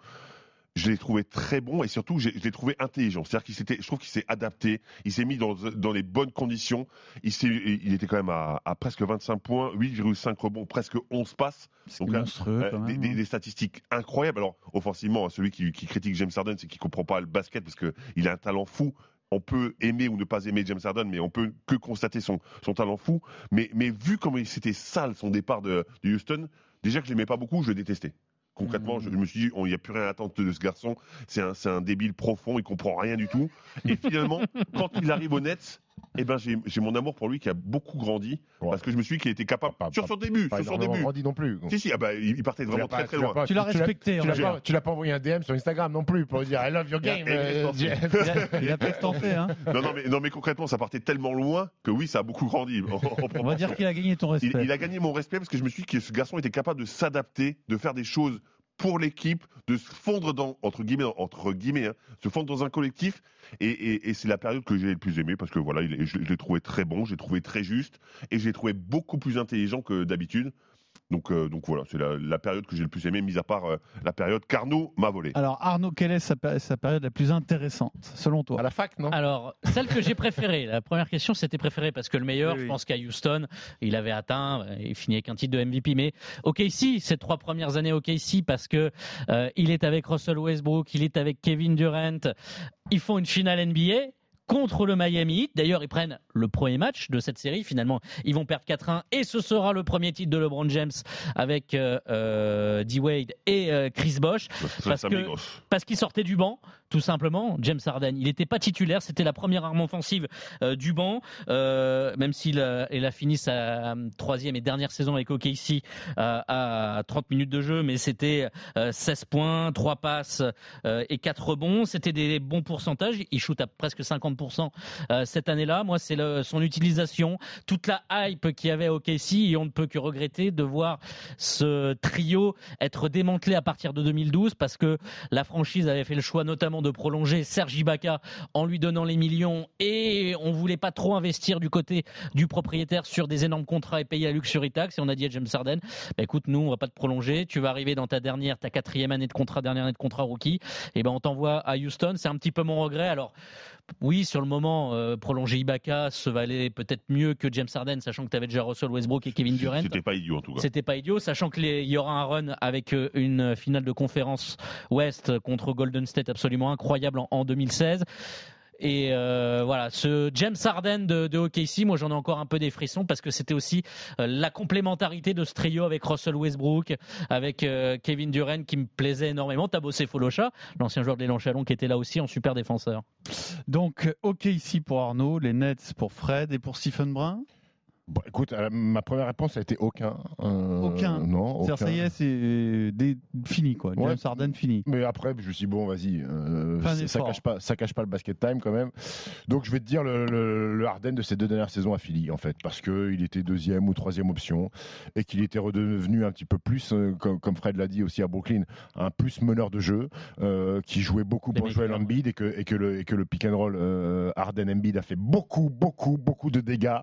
D: Je l'ai trouvé très bon et surtout je l'ai trouvé intelligent. C'est-à-dire qu'il s'était, je trouve qu'il s'est adapté, il s'est mis dans, dans les bonnes conditions. Il, était quand même à, à presque 25 points, 8,5 rebonds, presque 11 passes. Donc là,
A: monstrueux,
D: euh,
A: quand
D: des,
A: même,
D: des-
A: hein.
D: des statistiques incroyables. Alors offensivement, celui qui, qui critique James Harden, c'est qu'il comprend pas le basket parce que il a un talent fou. On peut aimer ou ne pas aimer James Harden, mais on peut que constater son, son talent fou. Mais, mais vu comme il- c'était sale son départ de, de Houston, déjà que je l'aimais pas beaucoup, je le détestais. Concrètement, je, je me suis dit, il n'y a plus rien à attendre de ce garçon. C'est un, c'est un débile profond, il comprend rien du tout. Et finalement, quand il arrive au Nets, eh ben, j'ai mon amour pour lui qui a beaucoup grandi parce que je me suis dit qu'il était capable sur son début,
B: pas
D: sur son début.
B: grandi non plus.
D: Si si, ah bah, il partait vraiment très très loin.
B: pas- tu l'as- Tu l'as pas, tu l'as pas envoyé un DM sur Instagram non plus pour lui dire I love your game.
D: Il a-
B: euh,
D: il a-
A: peut-être tenté, hein.
D: Non, non, mais, non, mais concrètement, ça partait tellement loin que oui, ça a beaucoup grandi.
A: On va dire qu'il a gagné ton respect.
D: Il, il a gagné mon respect parce que je me suis dit que ce garçon était capable de s'adapter, de faire des choses pour l'équipe, de se fondre dans, entre guillemets, entre guillemets, hein, se fondre dans un collectif. Et, c'est la période que j'ai le plus aimé parce que voilà, je, je l'ai trouvé très bon, j'ai trouvé très juste et j'ai trouvé beaucoup plus intelligent que d'habitude. Donc, euh, donc voilà, c'est la, la période que j'ai le plus aimé, mis à part euh, la période qu'Arnaud m'a volé.
A: Alors Arnaud, quelle est sa, période la plus intéressante selon toi?
B: À la fac, non?
K: Alors, celle que j'ai préférée, la première question c'était préféré parce que le meilleur,
A: Oui, oui.
K: je pense qu'à Houston, il avait atteint, euh, il finit avec un titre de MVP, mais OKC, ces trois premières années OKC parce que euh, il est avec Russell Westbrook, il est avec Kevin Durant, ils font une finale NBA contre le Miami Heat. D'ailleurs, ils prennent le premier match de cette série. Finalement, ils vont perdre 4-1 et ce sera le premier titre de LeBron James avec euh, euh, D-Wade et euh, Chris Bosh.
D: c'est
K: Parce que qu'il sortait du banc, tout simplement. James Harden, il n'était pas titulaire, c'était la première arme offensive euh, du banc, même s'il a, fini sa troisième et dernière saison avec OKC à 30 minutes de jeu, mais c'était euh, 16 points, 3 passes et 4 rebonds. C'était des bons pourcentages. Il shoot à presque 50% euh, cette année-là. Moi, c'est son utilisation, toute la hype qu'il y avait à OKC et on ne peut que regretter de voir ce trio être démantelé à partir de 2012 parce que la franchise avait fait le choix notamment de prolonger Serge Ibaka en lui donnant les millions et on voulait pas trop investir du côté du propriétaire sur des énormes contrats et payer la luxury tax et on a dit à James Harden bah, écoute nous on va pas te prolonger tu vas arriver dans ta dernière ta quatrième année de contrat dernière année de contrat rookie et ben on t'envoie à Houston c'est un petit peu mon regret alors oui, sur le moment, euh, prolonger Ibaka se valait peut-être mieux que James Harden, sachant que tu avais déjà Russell Westbrook et Kevin Durant.
D: C'était pas idiot en tout cas.
K: C'était pas idiot, sachant qu'il y aura un run avec euh, une finale de conférence Ouest contre Golden State absolument incroyable en, en 2016. Et euh, voilà, ce James Harden de, de OKC, moi j'en ai encore un peu des frissons parce que c'était aussi euh, la complémentarité de ce trio avec Russell Westbrook, avec euh, Kevin Durant qui me plaisait énormément. T'as bossé Folocha, l'ancien joueur de l'élan Chalon qui était là aussi en super défenseur.
A: Donc OK ici pour Arnaud, les Nets pour Fred et pour Stephen Brun?
B: Bon, écoute, euh, ma première réponse a été aucun. Euh,
A: Aucun.
B: Non, aucun.
A: Ça y est, c'est fini quoi. James
B: Ouais.
A: Harden fini.
B: Mais après, je me suis dit, bon, vas-y, euh, ça, cache pas, ça cache pas le basket time quand même. Donc, je vais te dire le, le, le Harden de ces deux dernières saisons à Philly, en fait, parce qu'il était deuxième ou troisième option et qu'il était redevenu un petit peu plus, comme, comme Fred l'a dit aussi à Brooklyn, un plus meneur de jeu, qui jouait beaucoup pour Joel Embiid et que, et que le, et que le pick and roll Harden Embiid a fait beaucoup, beaucoup, beaucoup de dégâts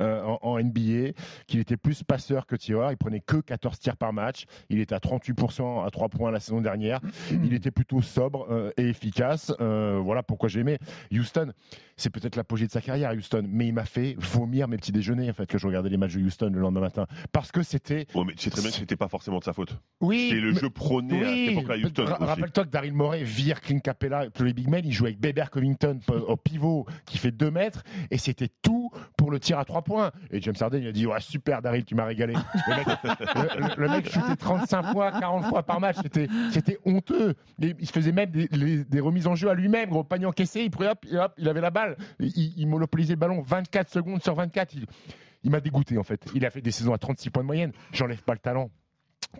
B: en, en NBA, qu'il était plus passeur que tireur. Il prenait que 14 tirs par match. Il était à 38% à 3 points la saison dernière. Il était plutôt sobre euh, et efficace. Euh, voilà pourquoi j'ai aimé. Houston, c'est peut-être l'apogée de sa carrière, Houston, mais il m'a fait vomir mes petits déjeuners en fait que je regardais les matchs de Houston le lendemain matin parce que c'était.
D: Ouais, mais tu sais très bien que c'était pas forcément de sa faute.
B: Oui,
D: C'est le
B: mais-
D: jeu prôné à cette époque-là Houston.
B: Ra-. Rappelle-toi que Daryl Morey vire Clint Capella les big men. Il jouait avec Beber Covington au pivot qui fait 2 mètres et c'était tout pour le tir à 3 points. Et James Harden il a dit super Daryl, tu m'as régalé. Le mec, le- shootait 35 fois, 40 fois par match. C'était, honteux. Il se faisait même des, remises en jeu à lui-même. Gros panier encaissé, il prenait hop, il avait la balle. Il, monopolisait le ballon 24 secondes sur 24. Il, il m'a dégoûté en fait. Il a fait des saisons à 36 points de moyenne. J'enlève pas le talent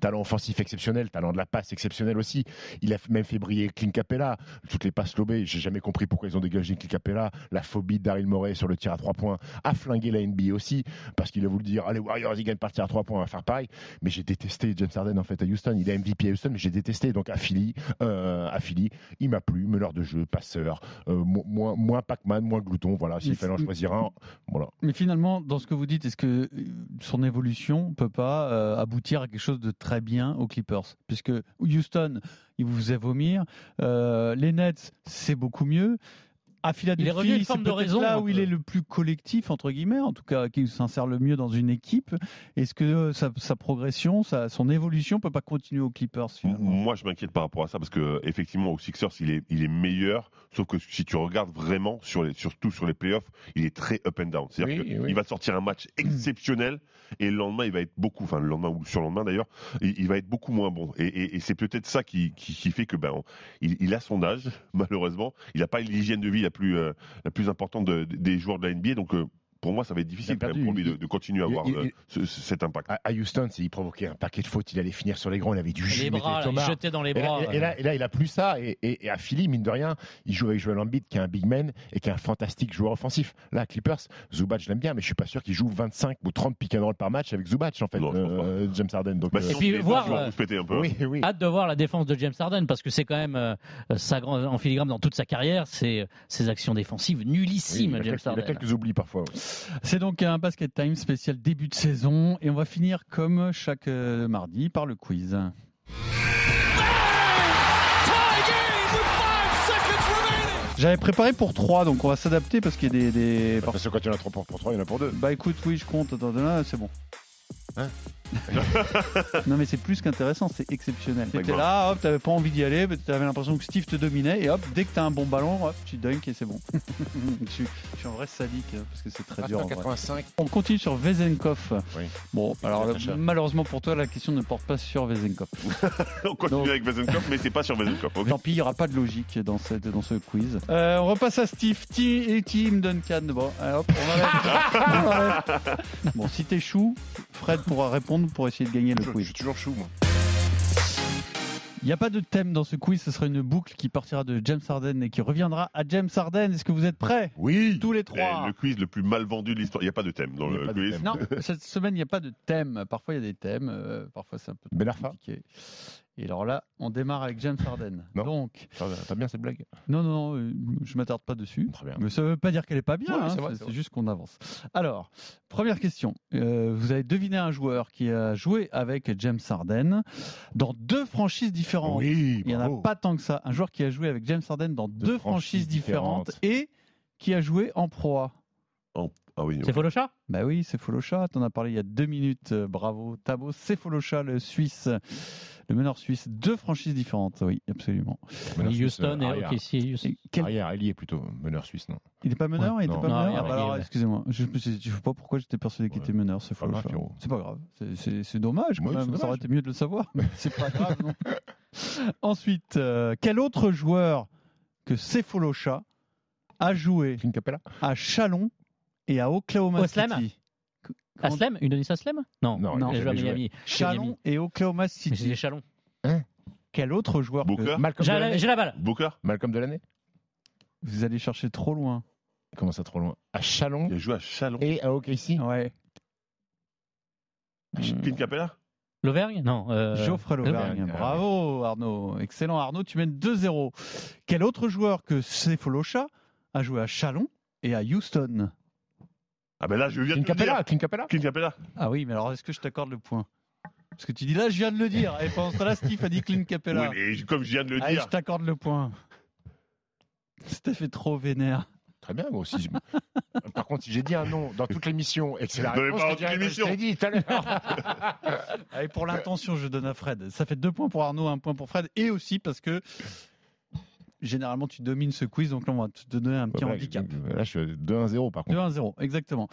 B: Talent offensif exceptionnel, talent de la passe exceptionnel aussi. Il a même fait briller Clint Capella. Toutes les passes lobées, j'ai jamais compris pourquoi ils ont dégagé Clint Capella. La phobie de Daryl Morey sur le tir à trois points a flingué la NBA aussi, parce qu'il a voulu dire allez Warriors, ils gagnent par tir à trois points, on va faire pareil. Mais j'ai détesté James Harden en fait à Houston. Il est MVP à Houston, mais j'ai détesté. Donc à Philly, euh, à Philly, il m'a plu, meneur de jeu, passeur, euh, mo- moins, moins Pac-Man, moins glouton. Voilà, s'il fallait en choisir un, voilà.
A: Mais finalement, dans ce que vous dites, est-ce que euh, son évolution peut pas euh, aboutir à quelque chose de très bien aux Clippers Puisque Houston, il vous faisait vomir. Euh, les Nets, c'est beaucoup mieux. À
K: Il est revenu une
A: Philadelphie, c'est
K: forme de raison,
A: là où il
K: peu.
A: est le plus collectif, entre guillemets, en tout cas, qui s'insère le mieux dans une équipe. Est-ce que euh, sa, sa progression, sa, son évolution peut pas continuer aux Clippers finalement?
D: Moi, je m'inquiète par rapport à ça parce que effectivement, au Sixers, il est, il est meilleur. Sauf que si tu regardes vraiment, sur les, surtout sur les playoffs, il est très up and down. C'est-à-dire
B: Oui,
D: qu'il
B: oui.
D: va sortir un match exceptionnel et le lendemain, il va être beaucoup, enfin le lendemain ou sur le lendemain d'ailleurs, il, il va être beaucoup moins bon. Et, et- et c'est peut-être ça qui, qui, qui fait que ben, on- il, il a son âge, malheureusement. Il n'a pas l'hygiène de vie la plus, euh, la plus importante de- des joueurs de la NBA. Donc, euh, pour moi, ça va être difficile
B: perdu.
D: pour lui de,
B: Il-
D: de continuer à
B: il-
D: avoir
B: il-
D: euh,
B: il-
D: ce- ce- cet impact.
B: À, à Houston, il provoquait un paquet de fautes, il allait finir sur les grands, il avait du jus.
K: Les
B: il
K: jetait dans les
B: Et là-
K: bras.
B: Et, là, et là, il a plus ça. Et, et- et à Philly, mine de rien, il joue avec Joel Embiid, qui est un big man et qui est un fantastique joueur offensif. Là, à Clippers, Zubac, je l'aime bien, mais je suis pas sûr qu'il joue 25 ou 30 pick and roll par match avec Zubac, en fait,
D: Non,
B: euh, James Harden. Donc,
D: Bah,
B: euh,
D: sinon,
K: puis voir, euh,
D: un peu.
B: oui, oui.
K: Hâte de voir la défense de James Harden parce que c'est quand même euh, sa grande en filigrane dans toute sa carrière, c'est ses actions défensives nullissimes, James
B: quelques, il a
K: Harden.
B: quelques oublis parfois. oui.
A: C'est donc un basket time spécial début de saison et on va finir comme chaque euh, mardi par le quiz. J'avais préparé pour 3 donc on va s'adapter parce qu'il y a des, des-
B: Parce que quand il y en a 3 pour 3, il y en a pour 2.
A: Bah écoute, oui, je compte. Attends, là, c'est bon.
B: Hein?
A: non mais c'est plus qu'intéressant, c'est exceptionnel. T'étais là, hop, t'avais pas envie d'y aller, mais t'avais l'impression que Steve te dominait et hop, dès que t'as un bon ballon, hop, tu dunk et c'est bon. je, suis, je suis un vrai sadique parce que c'est très dur. en vrai.
B: 85.
A: On continue sur Vezenkov.
B: Oui.
A: Bon, alors malheureusement pour toi, la question ne porte pas sur Vezenkov.
D: On continue
A: Donc-
D: avec Vezenkov, mais c'est pas sur Vezenkov.
A: Tant pis, il n'y aura pas de logique dans, cette, dans ce quiz. Euh, on repasse à Steve T et Team Duncan. Bon, allez, hop, on enlève. On enlève. Bon, si t'es chou, Fred pourra répondre pour essayer de gagner le
B: Je, je
A: quiz.
B: suis toujours chou, moi.
A: Il n'y a pas de thème dans ce quiz, ce sera une boucle qui partira de James Harden et qui reviendra à James Harden. Est-ce que vous êtes prêts?
B: Oui.
A: Tous les
D: Eh,
A: trois
D: le quiz le plus mal vendu de l'histoire. Il n'y a pas de thème dans le quiz.
A: Non, cette semaine, il n'y a pas de thème. Parfois, il y a des thèmes. euh, parfois, c'est un peu
B: Ben Arfa
A: compliqué. Et alors là, on démarre avec James Harden.
B: Non.
A: Donc,
B: T'as bien cette blague
A: non, non, non, euh, je m'attarde pas dessus.
B: Très bien.
A: Mais ça veut pas dire qu'elle est pas bien,
B: Ouais,
A: hein,
B: c'est
A: juste qu'on avance. Alors, première question. Euh, vous avez deviné un joueur qui a joué avec James Harden dans deux franchises différentes.
B: Oui,
A: Il n'y en a pas tant que ça. Un joueur qui a joué avec James Harden dans deux, franchises,
B: franchises
A: différentes,
B: différentes.
A: et qui a joué en proie.
D: Oh, Ah oui.
K: C'est Folocha
A: Bah oui, c'est Folocha. T'en as parlé il y a deux minutes. Euh, Bravo, Tabo. C'est Folocha, le Suisse, le meneur suisse. Deux franchises différentes. Oui, absolument.
B: Meneur
K: Et
B: suisse,
K: Houston
B: euh,
K: et
B: arrière.
K: OKC et Houston.
A: Et quel-
B: Arrière, ailier plutôt, meneur suisse, non
A: Il n'est pas meneur
B: Ouais,
A: Il n'était pas
K: Non,
A: meneur Ah, bah alors, excusez-moi. Je ne sais pas pourquoi j'étais persuadé qu'il
B: Ouais.
A: était meneur. C'est
B: Pas grave,
A: Folocha.
B: Pierrot.
A: C'est pas grave. C'est- C'est c'est dommage. quand
B: Ouais,
A: même.
B: c'est
A: Ça aurait été mieux de le savoir. mais C'est pas grave. non. Ensuite, quel autre joueur que Sefolocha a joué à Chalon et à Oklahoma
K: Oslem
A: City
K: Aslem Une Denis Aslem Non,
B: Non,
A: Non.
K: il a. Miami.
A: Chalon et Oklahoma
K: Mais c'est
A: City.
K: Chalon.
A: Quel autre joueur que-
D: Booker
B: Malcolm
K: J'ai la,
B: Delaney
K: j'ai la balle.
D: Booker
B: Malcolm Delaney
A: Vous allez chercher trop loin.
B: Comment ça, trop loin? À Chalon
D: Il a joué à Chalon.
B: et à OKC
A: Ouais.
D: Clint Capella?
K: L'Auvergne? Non. euh,
A: Geoffrey Lauvergne.
B: Lauvergne.
A: Bravo Arnaud. Excellent Arnaud, tu mènes 2-0. Quel autre joueur que Sefolocha a joué à Chalon et à Houston?
D: Ah ben là, je viens
B: Clint
D: de le dire.
B: Capella Clint Capella
D: Clint Capella
A: Ah oui, mais alors est-ce que je t'accorde le point? Parce que tu dis là, je viens de le dire. Et pendant ce temps-là, Steve a dit Clint Capella.
D: Oui, mais comme je viens de le
A: Allez,
D: dire.
A: je t'accorde le point. C'était fait trop vénère.
B: Très bien, moi aussi. je- Par contre, si j'ai dit un nom dans toute l'émission et que c'est la réponse,
D: pas
B: je
D: dans
B: te dirais,
D: toute
B: je
D: l'émission.
B: l'ai dit tout à l'heure.
A: Allez, pour l'intention, je donne à Fred. Ça fait deux points pour Arnaud, un point pour Fred. Et aussi parce que généralement, tu domines ce quiz. Donc là, on va te donner un petit
B: Ouais,
A: handicap.
B: Là, je suis 2-1-0 par contre.
A: 2-1-0, exactement.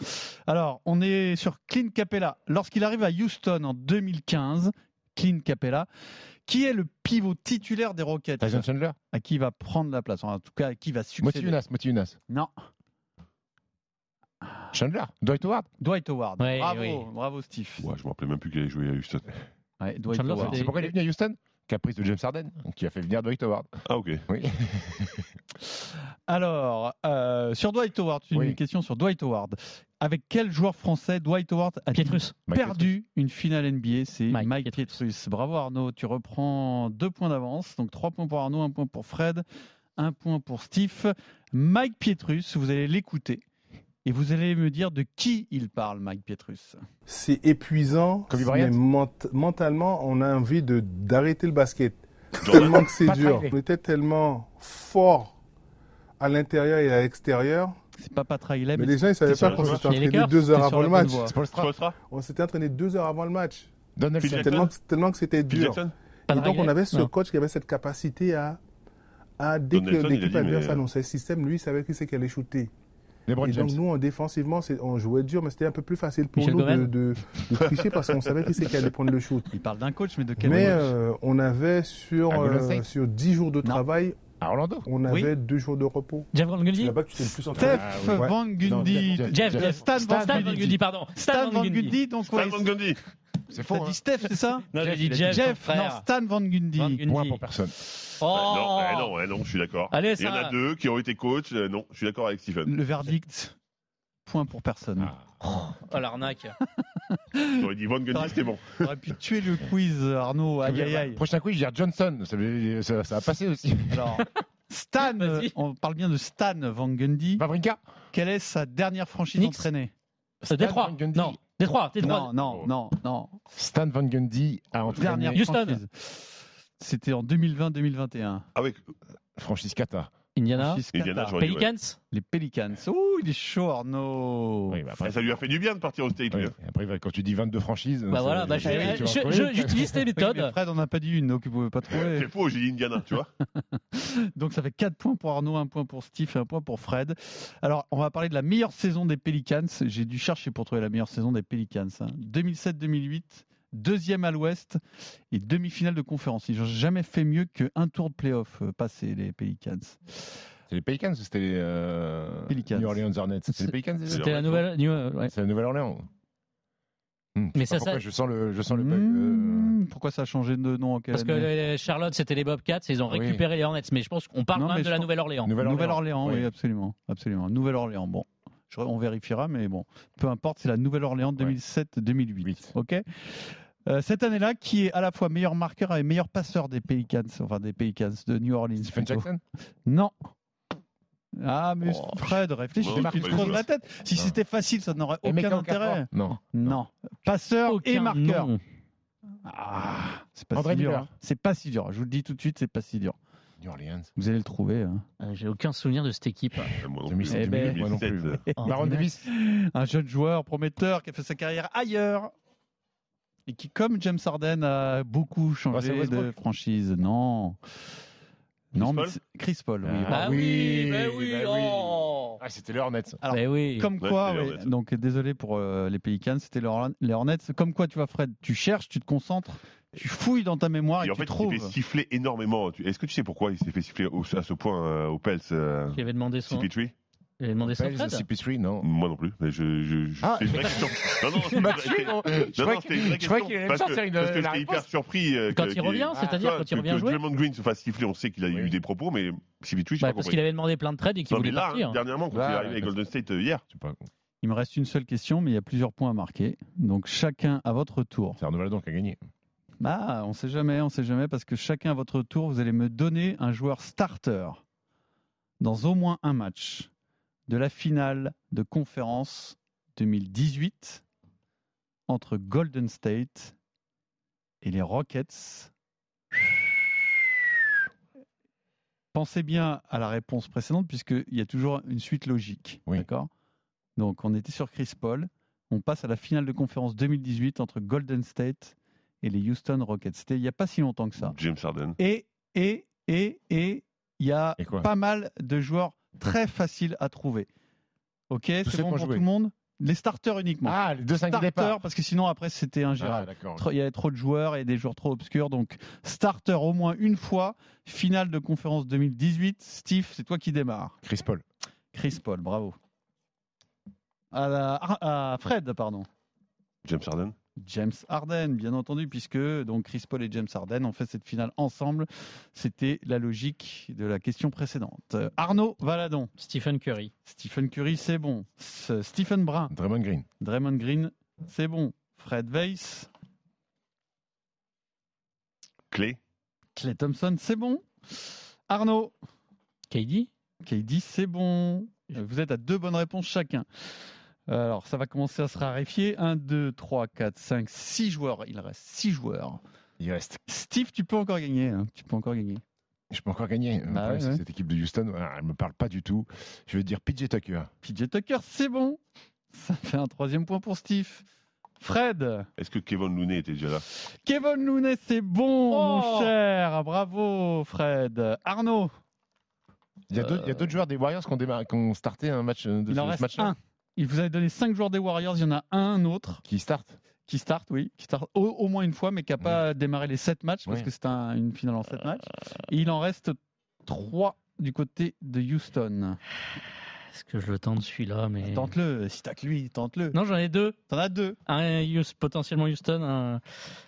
A: Alors, on est sur Clint Capella. Lorsqu'il arrive à Houston en 2015, Clint Capella, qui est le pivot titulaire des Rockets?
B: Tyson Chandler?
A: À qui va prendre la place En tout cas, à qui va succéder
B: Moti Unas.
A: Non,
B: Chandler? Dwight Howard?
A: Dwight Howard.
K: Ouais,
A: bravo,
K: oui.
A: bravo Steve.
D: Ouais, je me rappelais même plus qu'il avait joué à Houston.
A: Ouais, Dwight
K: Chandler,
A: Howard.
K: C'est
B: pourquoi il est venu à Houston? Caprice de James Harden, qui a fait venir Dwight Howard.
D: Ah, ok.
B: Oui.
A: Alors, euh, sur Dwight Howard, une
B: Oui.
A: question sur Dwight Howard. Avec quel joueur français Dwight Howard a
K: Pietrus.
A: Perdu une finale NBA C'est
K: Mike
A: Mike, Pietrus. Bravo Arnaud, tu reprends deux points d'avance. Donc trois points pour Arnaud, un point pour Fred, un point pour Steve. Mike Pietrus, vous allez l'écouter. Et vous allez me dire de qui il parle, Mike Pietrus.
O: C'est épuisant,
B: Kobe
O: mais ment- mentalement, on a envie de d'arrêter le basket. Tellement que c'est dur. On était tellement fort à l'intérieur et à l'extérieur.
A: C'est pas Pat Riley,
O: Mais
A: mais
O: les gens, ils savaient pas qu'on s'était entraîné deux heures avant le match. On s'était entraîné deux heures avant le match. Tellement, que- tellement que c'était dur. Et donc, on avait ce
K: Non.
O: coach qui avait cette capacité à, à dès que
D: il a
O: l'équipe adverse
D: mais-
O: annonçait le système, lui, il savait qui c'est qui allait shooter.
B: LeBron
O: Et
B: James.
O: donc, nous, en défensivement, on jouait dur, mais c'était un peu plus facile pour
K: Michel
O: nous de, de, de tricher parce qu'on savait qui c'est qui allait prendre le shoot.
A: il parle d'un coach, mais de quel
O: Mais
A: coach
O: euh, on avait sur, euh, sur 10 jours de travail,
B: À Orlando.
O: on
A: Oui.
O: avait deux jours de repos.
K: Jeff Van Gundy
O: là-bas tu t'es le plus
A: Steph
O: entraîné.
B: Ah, oui.
O: Ouais.
A: Van Gundy.
B: Non, Jeff-
K: Jeff,
A: Jeff-
K: Jeff.
A: Stan
K: Stan
A: Van
K: Van
A: Gundy.
K: Gundy, pardon.
A: Stan Van Gundy, donc
D: Stan
A: ouais,
D: Van Gundy.
B: C'est faux.
A: T'as
B: hein.
A: dit Steph, c'est ça
K: Non, j'ai dit
A: a
K: Jeff,
A: Jeff,
K: frère.
A: non, Stan Van Gundy.
K: Van Gundy.
B: Point pour personne.
K: Oh
D: non, eh non, eh non, je suis d'accord.
K: Allez,
D: Il y en a deux qui ont été coachs. euh, non, je suis d'accord avec Stephen.
A: Le verdict, point pour personne.
K: Oh, l'arnaque.
D: J'aurais dit Van Gundy, c'était bon.
A: T'aurais pu tuer le quiz, Arnaud. Aïe, aïe, aïe.
B: Prochain coup, je vais dire Johnson. Ça, va- ça, ça va passer aussi.
A: Alors, Stan, on parle bien de Stan Van Gundy.
B: Vavrinka
A: Quelle est sa dernière franchise
K: Knicks.
A: entraînée?
K: C'est Détroit.
B: Van Gundy.
K: Non, Détroit. Détroit.
A: Non, non, non, non.
B: Stan Van Gundy a entraîné
A: Dernière
K: Houston.
A: C'était en 2020-2021.
D: Avec
B: franchise Kata.
K: Indiana.
D: Indiana.
K: Pelicans.
A: Les Pelicans. Ouh, il est chaud, Arnaud.
B: Oui, bah après,
D: ça lui a fait du bien de partir au State.
B: oui. Après, quand tu dis 22 franchises.
K: Bah voilà, bah, j'utilise tes
A: Oui,
K: méthodes.
A: mais Fred, on n'a pas dit une, donc vous pouvez pas trouver.
D: C'est faux, j'ai dit Indiana, tu vois.
A: Donc ça fait 4 points pour Arnaud, 1 point pour Steve et 1 point pour Fred. Alors on va parler de la meilleure saison des Pelicans. J'ai dû chercher pour trouver la meilleure saison des Pelicans. hein. 2007-2008, deuxième à l'ouest et demi-finale de conférence. Ils n'ont jamais fait mieux qu'un tour de playoff euh, passé, les Pelicans.
B: C'est les Pelicans ou c'était les euh,
A: Pelicans.
B: New Orleans Hornets C'est les Pelicans
K: C'était la nouvelle. New- ouais.
B: C'est la Nouvelle-Orléans. Hmm,
K: Mais
B: je
K: ça, ça-
B: sens le, je sens le bug. euh,
A: Hmm, pourquoi ça a changé de nom en
K: Parce que
A: année
K: Charlotte, c'était les Bobcats, et ils ont
B: Oui.
K: récupéré les Hornets. Mais je pense qu'on parle
A: Non,
K: même de la Nouvelle-Orléans.
B: Nouvelle-Orléans.
A: Oui,
B: Oui.
A: absolument, absolument. Nouvelle-Orléans, bon. On vérifiera, mais bon, peu importe, c'est la Nouvelle-Orléans 2007-2008. Ok? Euh, cette année-là, qui est à la fois meilleur marqueur et meilleur passeur des Pelicans, enfin des Pelicans de New Orleans.
B: Stephen
A: plutôt.
B: Jackson?
A: Non. Ah, mais
K: Oh.
A: Fred, réfléchis,
D: Non,
A: tu te creuses la tête. Si c'était facile, ça n'aurait aucun intérêt.
B: Non.
A: Non. Passeur et marqueur. Ah, c'est pas
B: André
A: si dur. Hein. C'est pas si dur. Je vous le dis tout de suite, c'est pas si dur.
B: New Orleans.
A: Vous allez le trouver. hein.
K: Euh, J'ai aucun souvenir de cette équipe.
D: Euh, Moi non
B: J'ai mis
D: plus.
B: ça,
A: Eh ben,
B: moi non plus.
D: 2007,
K: Oh,
B: Baron Davis.
A: un jeune joueur prometteur qui a fait sa carrière ailleurs et qui, comme James Harden, a beaucoup changé de franchise. Non. non, mais
D: Paul
A: Chris Paul, oui.
B: Ah,
K: Bah
B: oui,
K: oui, bah oui,
B: bah oui.
K: oh.
B: Ah, c'était les Hornets.
A: Alors,
K: Mais oui.
A: Comme
D: Ouais,
A: quoi, ouais, donc désolé pour euh, les Pelicans, c'était les Horn- les Hornets. Comme quoi, tu vois, Fred, tu cherches, tu te concentres, tu fouilles dans ta mémoire et,
D: Et en
A: tu
D: fait,
A: trouves.
D: il s'est fait siffler énormément. Est-ce que tu sais pourquoi il s'est fait siffler au- à ce point euh, au Pels euh,
K: Qui avait demandé son.
D: CP3
K: Il avait demandé Fred.
B: CP3, non.
D: Moi non plus, mais je. je, je
B: Ah.
D: c'est une vraie question. Non, non, c'est une
B: Bah,
D: vraie- c'était-
B: non,
D: non,
B: je
D: non,
B: croyais
D: c'était une vraie question. Parce que,
B: une-
D: parce que j'étais hyper surpris. euh,
K: Quand
D: que-
K: il revient, c'est-à-dire
D: que-
K: quand il revient
D: que
K: jouer
D: Draymond Green se fasse siffler, on sait qu'il a eu des propos, mais CP3, je sais
K: Bah,
D: pas
K: parce qu'il avait demandé plein de trades et qu'il
D: Non,
K: voulait
D: là,
K: partir.
D: dernièrement, quand il est arrivé avec
B: parce-
D: Golden State euh, hier.
B: Je sais pas.
A: Il me reste une seule question, mais il y a plusieurs points à marquer. Donc chacun à votre tour.
B: C'est Arnaud Valadon qui a gagné.
A: Bah, on sait jamais, on sait jamais, parce que chacun à votre tour, vous allez me donner un joueur starter dans au moins un match de la finale de conférence 2018 entre Golden State et les Rockets. Pensez bien à la réponse précédente, puisqu'il y a toujours une suite logique.
B: Oui.
A: D'accord? Donc, on était sur Chris Paul. On passe à la finale de conférence 2018 entre Golden State et les Houston Rockets. C'était il n'y a pas si longtemps que ça.
D: James Harden.
A: Et, et, et, et, il y a pas mal de joueurs très faciles à trouver. Ok, c'est bon pour tout le monde Les starters uniquement.
B: Ah, les deux 5 de
A: starters,
B: départ.
A: parce que sinon après c'était
B: Ah,
A: ingérable. Trop- Il y avait trop de joueurs et des joueurs trop obscurs. Donc, starter au moins une fois. Finale de conférence 2018. Steve, c'est toi qui démarre.
B: Chris Paul.
A: Chris Paul, bravo. À, la- à Fred, pardon.
D: James Harden.
A: James Harden, bien entendu, puisque donc Chris Paul et James Harden ont fait cette finale ensemble. C'était la logique de la question précédente. Arnaud Valadon.
K: Stephen Curry.
A: Stephen Curry, c'est bon. Stephen Brun.
B: Draymond Green.
A: Draymond Green, c'est bon. Fred Weiss.
D: Clé.
A: Clay Thompson, c'est bon. Arnaud.
K: KD.
A: KD, c'est bon. Vous êtes à deux bonnes réponses chacun. Alors, ça va commencer à se raréfier. 1, 2, 3, 4, 5, 6 joueurs. Il reste 6 joueurs.
B: Il reste.
A: Steve, tu peux encore gagner. hein. Tu peux encore gagner.
B: Je peux encore gagner.
A: Ouais, ouais.
B: Cette équipe de Houston, elle me parle pas du tout. Je vais dire PJ Tucker.
A: PJ Tucker, c'est bon. Ça fait un troisième point pour Steve. Fred.
D: Est-ce que Kevin Looney était déjà là?
A: Kevin Looney, c'est bon,
K: Oh
A: mon cher. Bravo, Fred. Arnaud.
B: Il y a d'autres il y a d'autres joueurs des Warriors qui ont, démarré- qui ont starté un match euh, de
A: Il
B: ce,
A: en
B: ce
A: reste
B: match-là.
A: un. Il vous avez donné 5 joueurs des Warriors. Il y en a un autre.
B: Qui start
A: Qui start, oui. Qui start au, au moins une fois, mais qui n'a pas démarré les 7 matchs parce
B: Ouais.
A: que c'est un- une finale en 7 matchs. Et il en reste 3 du côté de Houston.
K: Est-ce que je le tente celui-là mais...
A: Tente-le. Si t'as que lui, tente-le.
K: Non, j'en ai deux.
A: T'en as deux.
K: Un potentiellement Houston. un-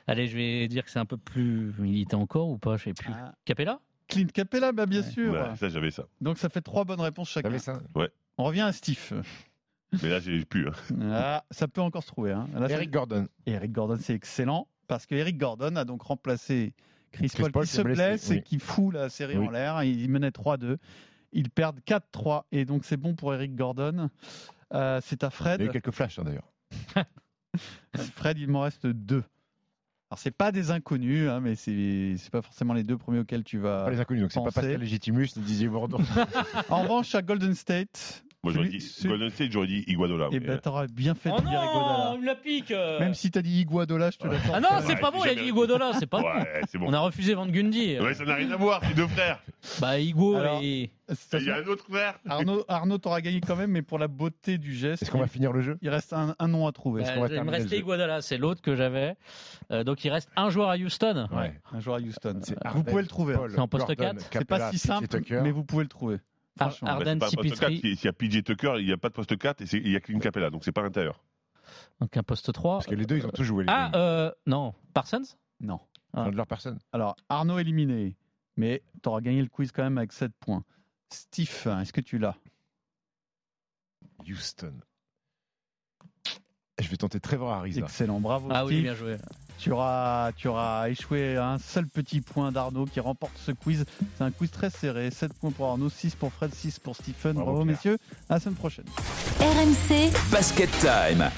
K: Allez, je vais dire que c'est un peu plus. Il était encore ou pas Je sais plus.
A: Ah.
K: Capella?
A: Clint Capella, bah, bien sûr.
D: Ouais, Ça, j'avais ça.
A: Donc ça fait 3 bonnes réponses chacun.
B: Ça
D: Ouais.
A: On revient à Steve.
D: Mais là, j'ai plus. hein.
A: Ah, ça peut encore se trouver. Hein. Là,
B: Eric Gordon.
A: Eric Gordon, c'est excellent parce que Eric Gordon a donc remplacé Chris,
B: Chris
A: Paul,
B: Paul
A: qui se
B: blessé,
A: blesse et qui fout la série
B: Oui.
A: en l'air. Il menait 3-2. Ils perdent 4-3 et donc c'est bon pour Eric Gordon. Euh, c'est à
B: Il
A: Fred.
B: y a eu quelques flashs hein, d'ailleurs.
A: Fred, il m'en reste deux. Alors c'est pas des inconnus, hein, mais c'est c'est pas forcément les deux premiers auxquels tu vas.
B: Pas les inconnus, donc c'est pas. Pascal Légitimus ni Didier.
A: En revanche, à Golden State.
D: Moi, j'aurais dit Golden State, j'aurais dit Iguadola.
A: Eh
D: mais,
A: ben,
D: euh,
A: t'aurais bien fait
K: Oh
A: de dire Iguodala.
K: non, il me la pique euh.
A: Même si t'as dit Iguadola, je te l'accorde.
K: Ah non, c'est
D: Ouais,
K: pas bon, il a dit Iguodola, c'est pas bon.
D: Ouais, c'est bon.
K: On a refusé Van Gundy.
D: Ouais, ça n'a rien à voir, c'est deux frères.
K: Bah, Igo
A: Alors,
K: et.
D: Il y a un autre frère.
A: Arnaud, Arnaud t'auras gagné quand même, mais pour la beauté du geste,
B: Est-ce qu'on va finir le jeu?
A: il reste un, un nom à trouver.
K: Bah,
B: va
K: il me restait Iguodala, c'est l'autre que j'avais. Euh, donc il reste un joueur à Houston.
B: Ouais.
A: Un joueur à Houston.
B: C'est
A: Vous pouvez le trouver. hein.
K: C'est en poste
B: Gordon,
K: 4.
A: C'est pas si simple, mais vous pouvez le trouver.
K: Ar-
A: Franchement.
K: Arden,
D: Bah, c'est pas un poste 4.
K: Cipitri.
D: S'il y a PJ Tucker, il n'y a pas de poste 4 et il y a Clint Capella, donc c'est pas à l'intérieur.
K: Donc un poste 3.
B: Parce que les deux, ils ont tous joué. Les
K: Ah,
B: deux.
K: euh, non. Parsons?
A: Non.
B: Ont de leur personne.
A: Alors, Arnaud éliminé, mais t'auras gagné le quiz quand même avec 7 points. Steve, est-ce que tu l'as?
B: Houston. Je vais tenter Trevor Ariza.
A: Excellent, bravo
K: Ah oui, bien joué.
A: Tu auras, tu auras échoué à un seul petit point d'Arnaud qui remporte ce quiz. C'est un quiz très serré. 7 points pour Arnaud, 6 pour Fred, 6 pour Stephen.
B: Bravo,
A: Bravo, messieurs. À la semaine prochaine.
P: Basket Time.